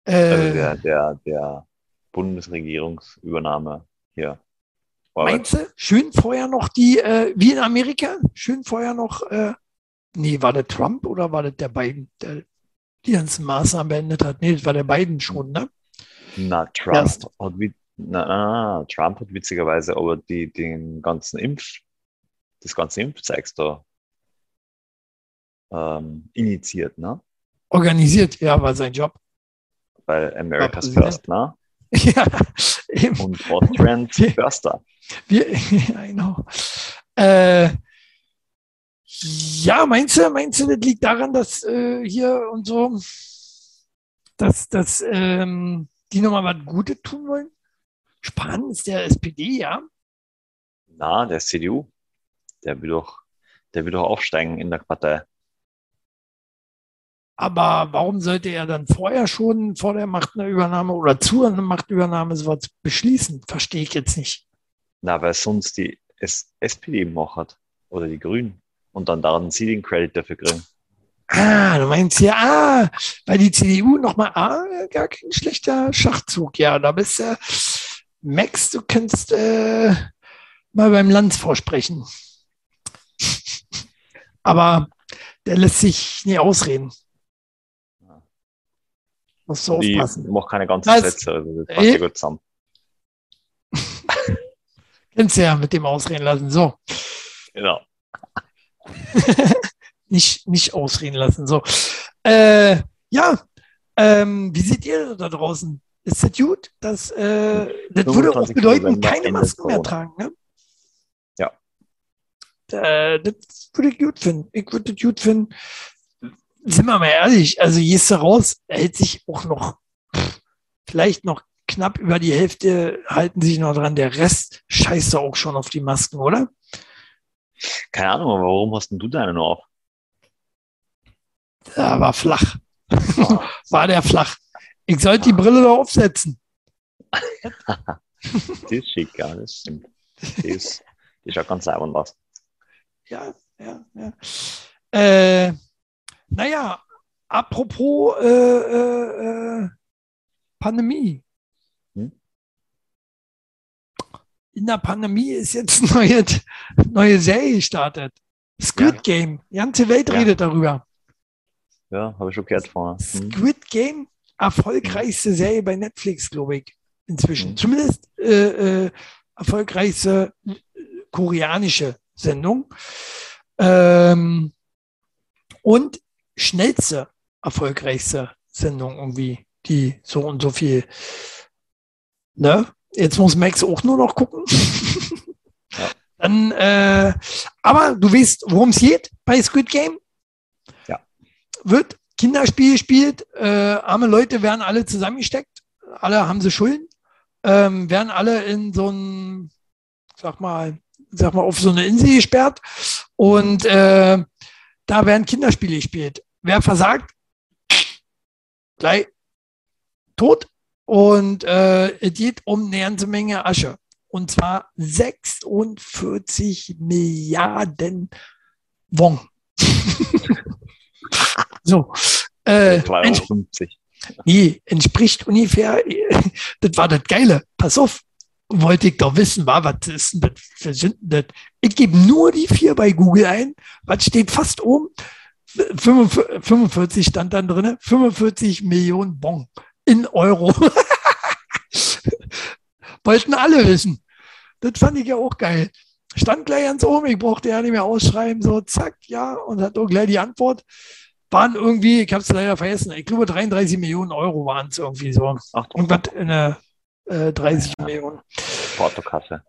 Also Äh, der, der, der Bundesregierungsübernahme hier. Meinst du, schön vorher noch die, äh, wie in Amerika, schön vorher noch, äh, nee, war der Trump oder war das der Biden, der die ganzen Maßnahmen beendet hat? Nee, das war der Biden schon, ne? Na, Trump Erst. hat, na, Trump hat witzigerweise aber die, den ganzen Impf, das ganze Impfzeugs da ähm, initiiert, ne? Organisiert, ja, war sein Job. Bei America's. First, ne? [LAUGHS] Ja, Eben. Und Austrian Wir- Förster. Wir, [LAUGHS] ja, genau. Äh, ja, meinst du, meinst du, das liegt daran, dass äh, hier und so, dass, dass ähm, die nochmal was Gutes tun wollen? Spahn ist der SPD, ja. Na, der CDU. Der will doch, der will doch aufsteigen in der Partei. Aber warum sollte er dann vorher schon vor der Machtübernahme oder zu einer Machtübernahme sowas beschließen? Verstehe ich jetzt nicht. Na, weil sonst die S SPD macht. Oder die Grünen. Und dann daran sie den Credit dafür kriegen. Ah, du meinst ja, ah, weil die CDU nochmal, ah, gar kein schlechter Schachzug. Ja, da bist du, Max, du kannst äh, mal beim Lanz vorsprechen. [LAUGHS] Aber der lässt sich nie ausreden. Musst du Die aufpassen. macht keine ganzen Was? Sätze. Also das passt ja gut zusammen. [LAUGHS] Kennst du ja mit dem ausreden lassen. So. Genau. [LAUGHS] nicht, nicht ausreden lassen. So. Äh, ja, ähm, wie seht ihr da draußen? Ist das gut? Das, äh, das würde auch 25. bedeuten, keine Masken mehr tragen, ne? Ja. Äh, das würde ich gut finden. Ich würde das gut finden. Sind wir mal ehrlich, also gehst du raus, hält sich auch noch pff, vielleicht noch knapp über die Hälfte halten sich noch dran. Der Rest scheißt auch schon auf die Masken, oder? Keine Ahnung, aber warum hast denn du deine noch auf? Ja, war flach. [LAUGHS] war der flach. Ich sollte die Brille doch aufsetzen. [LAUGHS] Die ist schick, ja, das stimmt. Die ist, die schaut ganz leibend aus. Ja, ja, ja. Äh, naja, apropos äh, äh, äh, Pandemie. Hm? In der Pandemie ist jetzt eine [LAUGHS] neue, neue Serie gestartet. Squid Ja. Game. Die ganze Welt Ja. redet darüber. Ja, habe ich schon gehört vorher. Hm. Squid Game, erfolgreichste Serie bei Netflix, glaube ich, inzwischen. Mhm. Zumindest äh, äh, erfolgreichste äh, koreanische Sendung. Ähm, und schnellste, erfolgreichste Sendung irgendwie, die so und so viel. Ne? Jetzt muss Max auch nur noch gucken. [LAUGHS] Ja. Dann, äh, aber du weißt, worum es geht bei Squid Game? Ja. Wird Kinderspiel gespielt, äh, arme Leute werden alle zusammengesteckt, alle haben sie Schulden, ähm, werden alle in so ein, sag mal, sag mal, auf so eine Insel gesperrt und äh, da werden Kinderspiele gespielt. Wer versagt, gleich tot und äh, es geht um eine ganze Menge Asche. Und zwar 46 Milliarden Won. [LAUGHS] so. Äh, ents 2,50 nee, entspricht ungefähr, das war das Geile. Pass auf, wollte ich doch wissen, war, was ist denn das für Sünden? Das? Ich gebe nur die vier bei Google ein. Was steht fast oben? 45 45 stand dann drin, 45 Millionen Bon in Euro. [LAUGHS] Wollten alle wissen. Das fand ich ja auch geil. Stand gleich ganz oben, ich brauchte ja nicht mehr ausschreiben, so zack, ja, und hat auch gleich die Antwort. Waren irgendwie, ich habe es leider vergessen, ich glaube 33 Millionen Euro waren es irgendwie so. Ach, Irgendwas in der äh, 30 Ja. Millionen. Portokasse.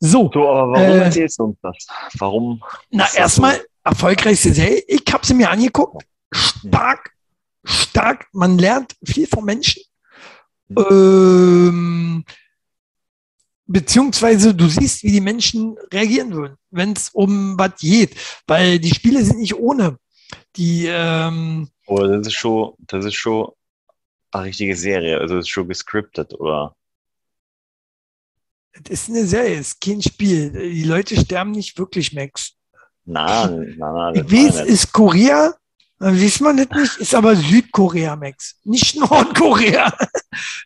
So, So, aber warum Äh, erzählst du uns das? Warum? na ist das erstmal erfolgreichste Serie. Ich habe sie mir angeguckt. Stark, stark. Man lernt viel vom Menschen. Ähm, beziehungsweise du siehst, wie die Menschen reagieren würden, wenn es um was geht. Weil die Spiele sind nicht ohne. Die, ähm, Oh, das ist schon, das ist schon eine richtige Serie. Also das ist schon gescriptet, oder? es ist eine Serie, es ist kein Spiel. Die Leute sterben nicht wirklich, Max. Nein, nein, nein. Ich. ist Korea, dann weiß man das nicht, ist aber Südkorea, Max. Nicht [LAUGHS] Nordkorea.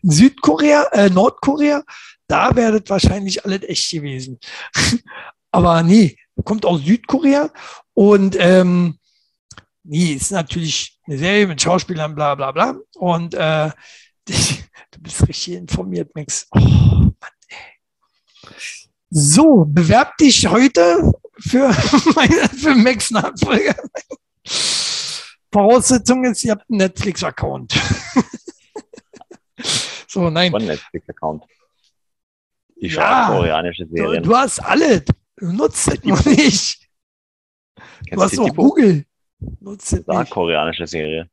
Südkorea, äh, Nordkorea, da wäre das wahrscheinlich alles echt gewesen. [LAUGHS] aber nee, kommt aus Südkorea und ähm, nee, ist natürlich eine Serie mit Schauspielern, bla bla bla. Und äh, [LAUGHS] du bist richtig informiert, Max. Oh, Mann, ey. So, bewerb dich heute für, [LAUGHS] meine, für Max Nachfolger. Voraussetzung ist, ihr habt einen Netflix-Account. [LAUGHS] So, nein. Von Netflix-Account. Ich schaue Ja. koreanische Du, Serien. du hast alle. Du nutzt es noch nicht. Du Kennst hast du doch Tipo? Google. Nutzt es nicht. koreanische Serie.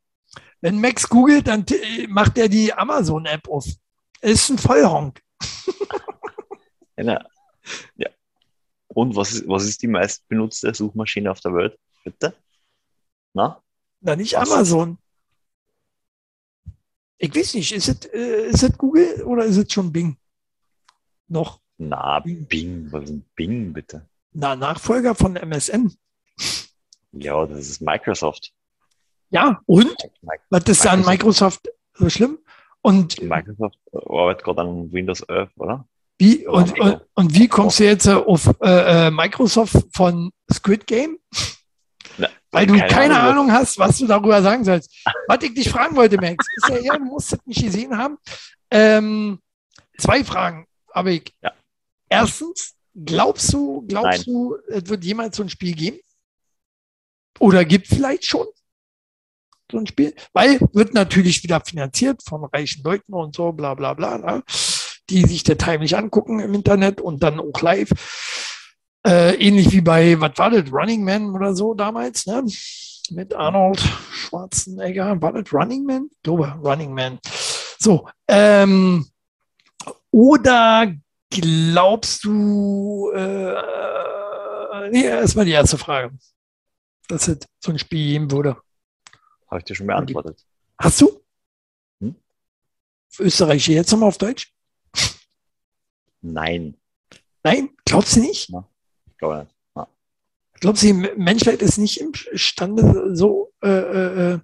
Wenn Max googelt, dann macht er die Amazon-App auf. Ist ein Vollhonk. Ja, ja. Und was ist, was ist die meistbenutzte Suchmaschine auf der Welt? Bitte? Na? Na, nicht Was? Amazon. Ich weiß nicht, ist es äh, ist es Google oder ist es schon Bing? Noch. Na, Bing. Bing. Was ist ein Bing, bitte? Na, Nachfolger von MSN. Ja, das ist Microsoft. Ja, und? Mi- Was ist an Microsoft so schlimm? Und Microsoft arbeitet gerade an Windows 11, oder? Wie, und, und, und wie kommst du jetzt äh, auf äh, äh, Microsoft von Squid Game? Na, Weil du keine, was- Ahnung hast, was du darüber sagen sollst. [LAUGHS] Was ich dich fragen wollte, Max, ist ja, ja, du musst das nicht gesehen haben. Ähm, zwei Fragen habe ich. Ja. Erstens, glaubst du, glaubst Nein. du, es wird jemals so ein Spiel geben? Oder gibt vielleicht schon so ein Spiel? Weil wird natürlich wieder finanziert von reichen Leuten und so, bla bla bla, ne? Die sich das heimlich angucken im Internet und dann auch live. Äh, ähnlich wie bei, was war das, Running Man oder so damals, ne? Mit Arnold Schwarzenegger. War das Running Man? Ich glaube, Running Man. So, ähm, oder glaubst du, äh, nee, erstmal die erste Frage, dass es so ein Spiel geben würde. Habe ich dir schon beantwortet. Hast du? Hm? Österreich jetzt nochmal auf Deutsch? Nein, Nein, glaubst du nicht? ich glaube nicht. Glaubst du, Menschheit ist nicht imstande, so, äh, äh, äh,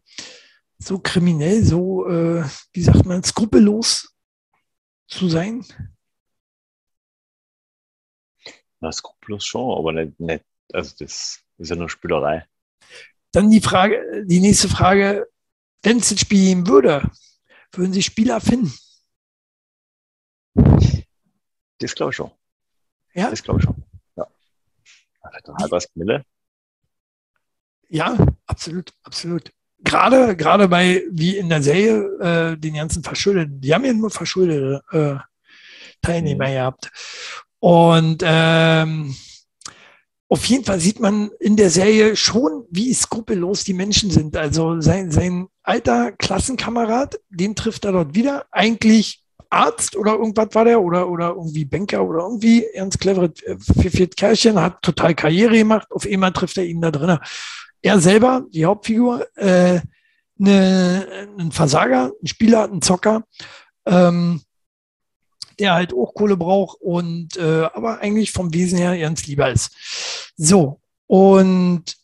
so kriminell, so, äh, wie sagt man, skrupellos zu sein? Na, skrupellos schon, aber nicht, nicht, also das ist ja nur Spielerei. Dann die Frage, die nächste Frage, wenn es ein Spiel geben würde, würden Sie Spieler finden? Das glaube ich schon. Ja? Das glaube ich schon. Ja. Vielleicht ein halbes Mille. Ja, absolut, absolut. Gerade, gerade bei, wie in der Serie, äh, den ganzen Verschuldeten, die haben ja nur verschuldete äh, Teilnehmer Mhm. gehabt. Und ähm, auf jeden Fall sieht man in der Serie schon, wie skrupellos die Menschen sind. Also sein, sein alter Klassenkamerad, den trifft er dort wieder. Eigentlich Arzt oder irgendwas war der oder, oder irgendwie Banker oder irgendwie ganz cleveres äh, Kerlchen, hat total Karriere gemacht. Auf einmal trifft er ihn da drinnen. Er selber, die Hauptfigur, äh, ne, ein Versager, ein Spieler, ein Zocker, ähm, der halt auch Kohle braucht und äh, aber eigentlich vom Wesen her ganz lieber ist. So, und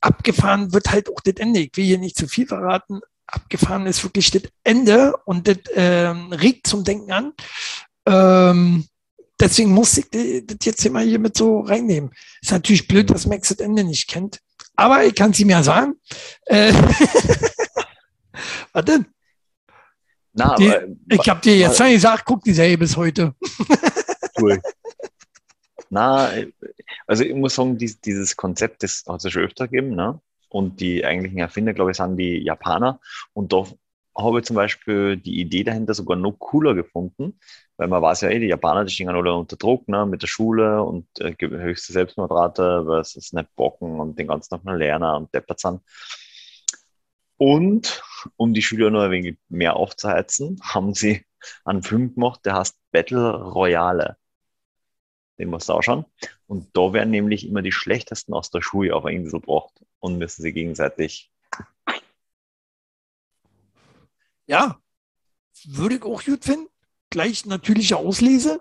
abgefahren wird halt auch das Ende. Ich will hier nicht zu viel verraten. Abgefahren ist wirklich das Ende und das ähm, regt zum Denken an. Ähm, deswegen muss ich das jetzt mal hier mit so reinnehmen. Ist natürlich blöd, dass Max das Ende nicht kennt. Aber ich kann es ihm ja sagen. Äh, [LAUGHS] was denn? Na, Die- aber, Ich habe dir jetzt schon gesagt, guck die Serie bis heute. [LAUGHS] cool. Na, also ich muss sagen, dies, dieses Konzept, das hat es ja schon öfter gegeben, ne? Und die eigentlichen Erfinder, glaube ich, sind die Japaner. Und da habe ich zum Beispiel die Idee dahinter sogar noch cooler gefunden, weil man weiß ja eh, die Japaner, die stehen alle unter Druck, ne, mit der Schule und äh, höchste Selbstmordrate, es nicht bocken und den ganzen Tag nur lernen und deppert sind. Und um die Schüler noch ein wenig mehr aufzuheizen, [LAUGHS] haben sie einen Film gemacht, der heißt Battle Royale. Den musst du auch schauen. Und da werden nämlich immer die Schlechtesten aus der Schule auf eine Insel gebracht und müssen sie gegenseitig. Ja, würde ich auch gut finden. Gleich natürliche Auslese,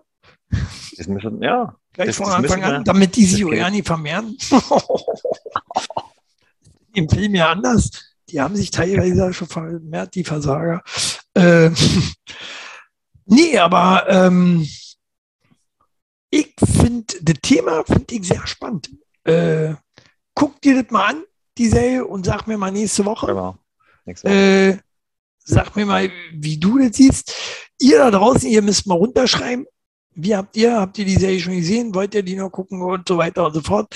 Das müssen, ja, gleich Das- von das Anfang an, damit die sich ja nicht vermehren. [LAUGHS] Im Film ja anders. Die haben sich teilweise schon vermehrt, die Versager. Ähm, [LAUGHS] nee, aber ähm, ich finde, das Thema finde ich sehr spannend. Äh, guck dir das mal an, die Serie, und sag mir mal nächste Woche. genau. Nächste Woche. Äh, sag mir mal, wie du das siehst. Ihr da draußen, ihr müsst mal runterschreiben. Wie habt ihr? Habt ihr die Serie schon gesehen? Wollt ihr die noch gucken und so weiter und so fort?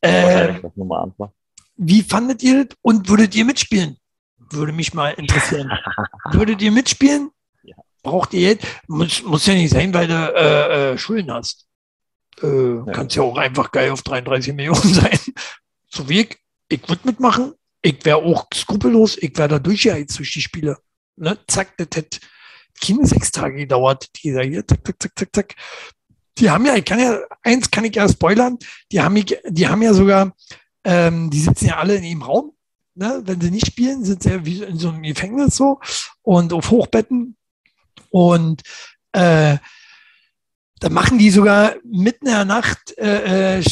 Äh, war. wie fandet ihr das und würdet ihr mitspielen? Würde mich mal interessieren. [LAUGHS] würdet ihr mitspielen? Ja. braucht ihr Geld. Muss, muss ja nicht sein, weil du äh, äh, Schulden hast. Äh, ja. Kannst ja auch einfach geil auf 33 Millionen [LAUGHS] sein. So wie ich. Ich würde mitmachen. Ich wäre auch skrupellos. Ich wäre da durchgeheizt durch die Spiele. Ne? Zack, das hätte keine sechs Tage gedauert. Dieser hier, zack, zack, zack, zack, zack. Die haben ja, ich kann ja, eins kann ich ja spoilern, die haben, die haben ja sogar, ähm, die sitzen ja alle in ihrem Raum. Ne? Wenn sie nicht spielen, sind sie ja wie in so einem Gefängnis so und auf Hochbetten. Und äh, da machen die sogar mitten in der Nacht, äh, äh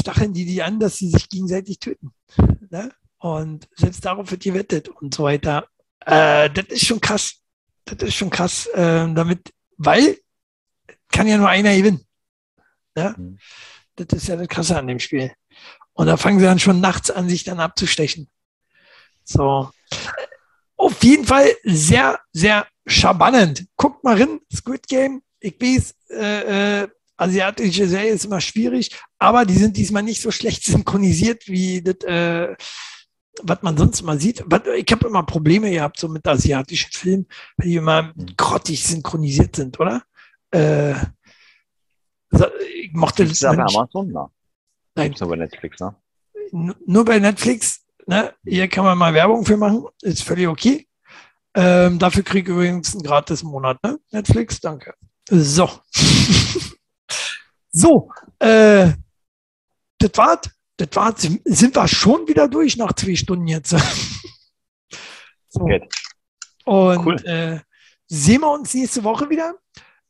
stacheln die die an, dass sie sich gegenseitig töten. Ne? Und selbst darauf wird gewettet und so weiter. Äh, das ist schon krass. Das ist schon krass, äh, damit, weil kann ja nur einer gewinnen. Ja? Mhm. Das ist ja das Krasse an dem Spiel. Und da fangen sie dann schon nachts an, sich dann abzustechen. So. Auf jeden Fall sehr, sehr spannend. Guckt mal rein, Squid Game. Ich weiß, äh, äh, asiatische Serie ist immer schwierig, aber die sind diesmal nicht so schlecht [LAUGHS] synchronisiert wie das, äh, was man sonst mal sieht. Ich habe immer Probleme gehabt so mit asiatischen Filmen, weil die immer mhm. grottig synchronisiert sind, oder? Äh, ich mochte das. bei Amazon? Na. Nein. Nur bei Netflix, ne? Nur bei Netflix. Ne? Hier kann man mal Werbung für machen. Ist völlig okay. Ähm, dafür kriege ich übrigens einen gratis Monat, ne? Netflix, danke. So. [LAUGHS] so, äh, das war's. Das war's. Sind wir schon wieder durch nach zwei Stunden jetzt. [LAUGHS] so. Und cool. äh, sehen wir uns nächste Woche wieder.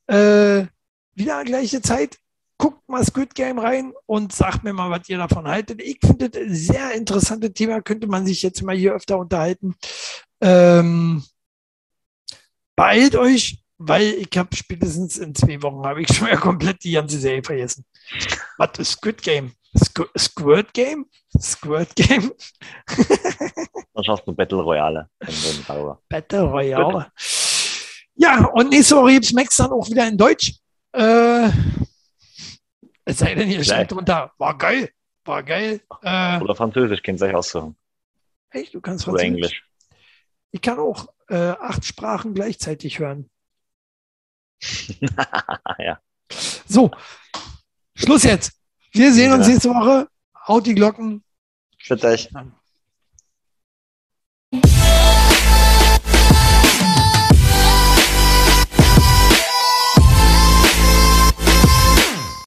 Äh, wieder gleiche Zeit. Guckt mal Squid Game rein und sagt mir mal, was ihr davon haltet. Ich finde das ein sehr interessantes Thema, könnte man sich jetzt mal hier öfter unterhalten. Ähm, beeilt euch, weil ich habe spätestens in zwei Wochen habe ich schon mal [LAUGHS] komplett die ganze Serie vergessen. Was ist Squid Game? Squ Squirt Game? Squirt Game? [LAUGHS] Dann schaust du Battle Royale. Battle Royale. Ja, und nächste Woche gibt es Max dann auch wieder in Deutsch. Äh, es sei denn, ihr schreibt drunter, war geil, war geil. Äh, Oder Französisch, könnt ihr euch aussuchen. Echt, du kannst Französisch? Oder Englisch. Ich kann auch äh, acht Sprachen gleichzeitig hören. [LAUGHS] ja. So, Schluss jetzt. Wir sehen uns nächste Woche. Haut die Glocken. Für euch.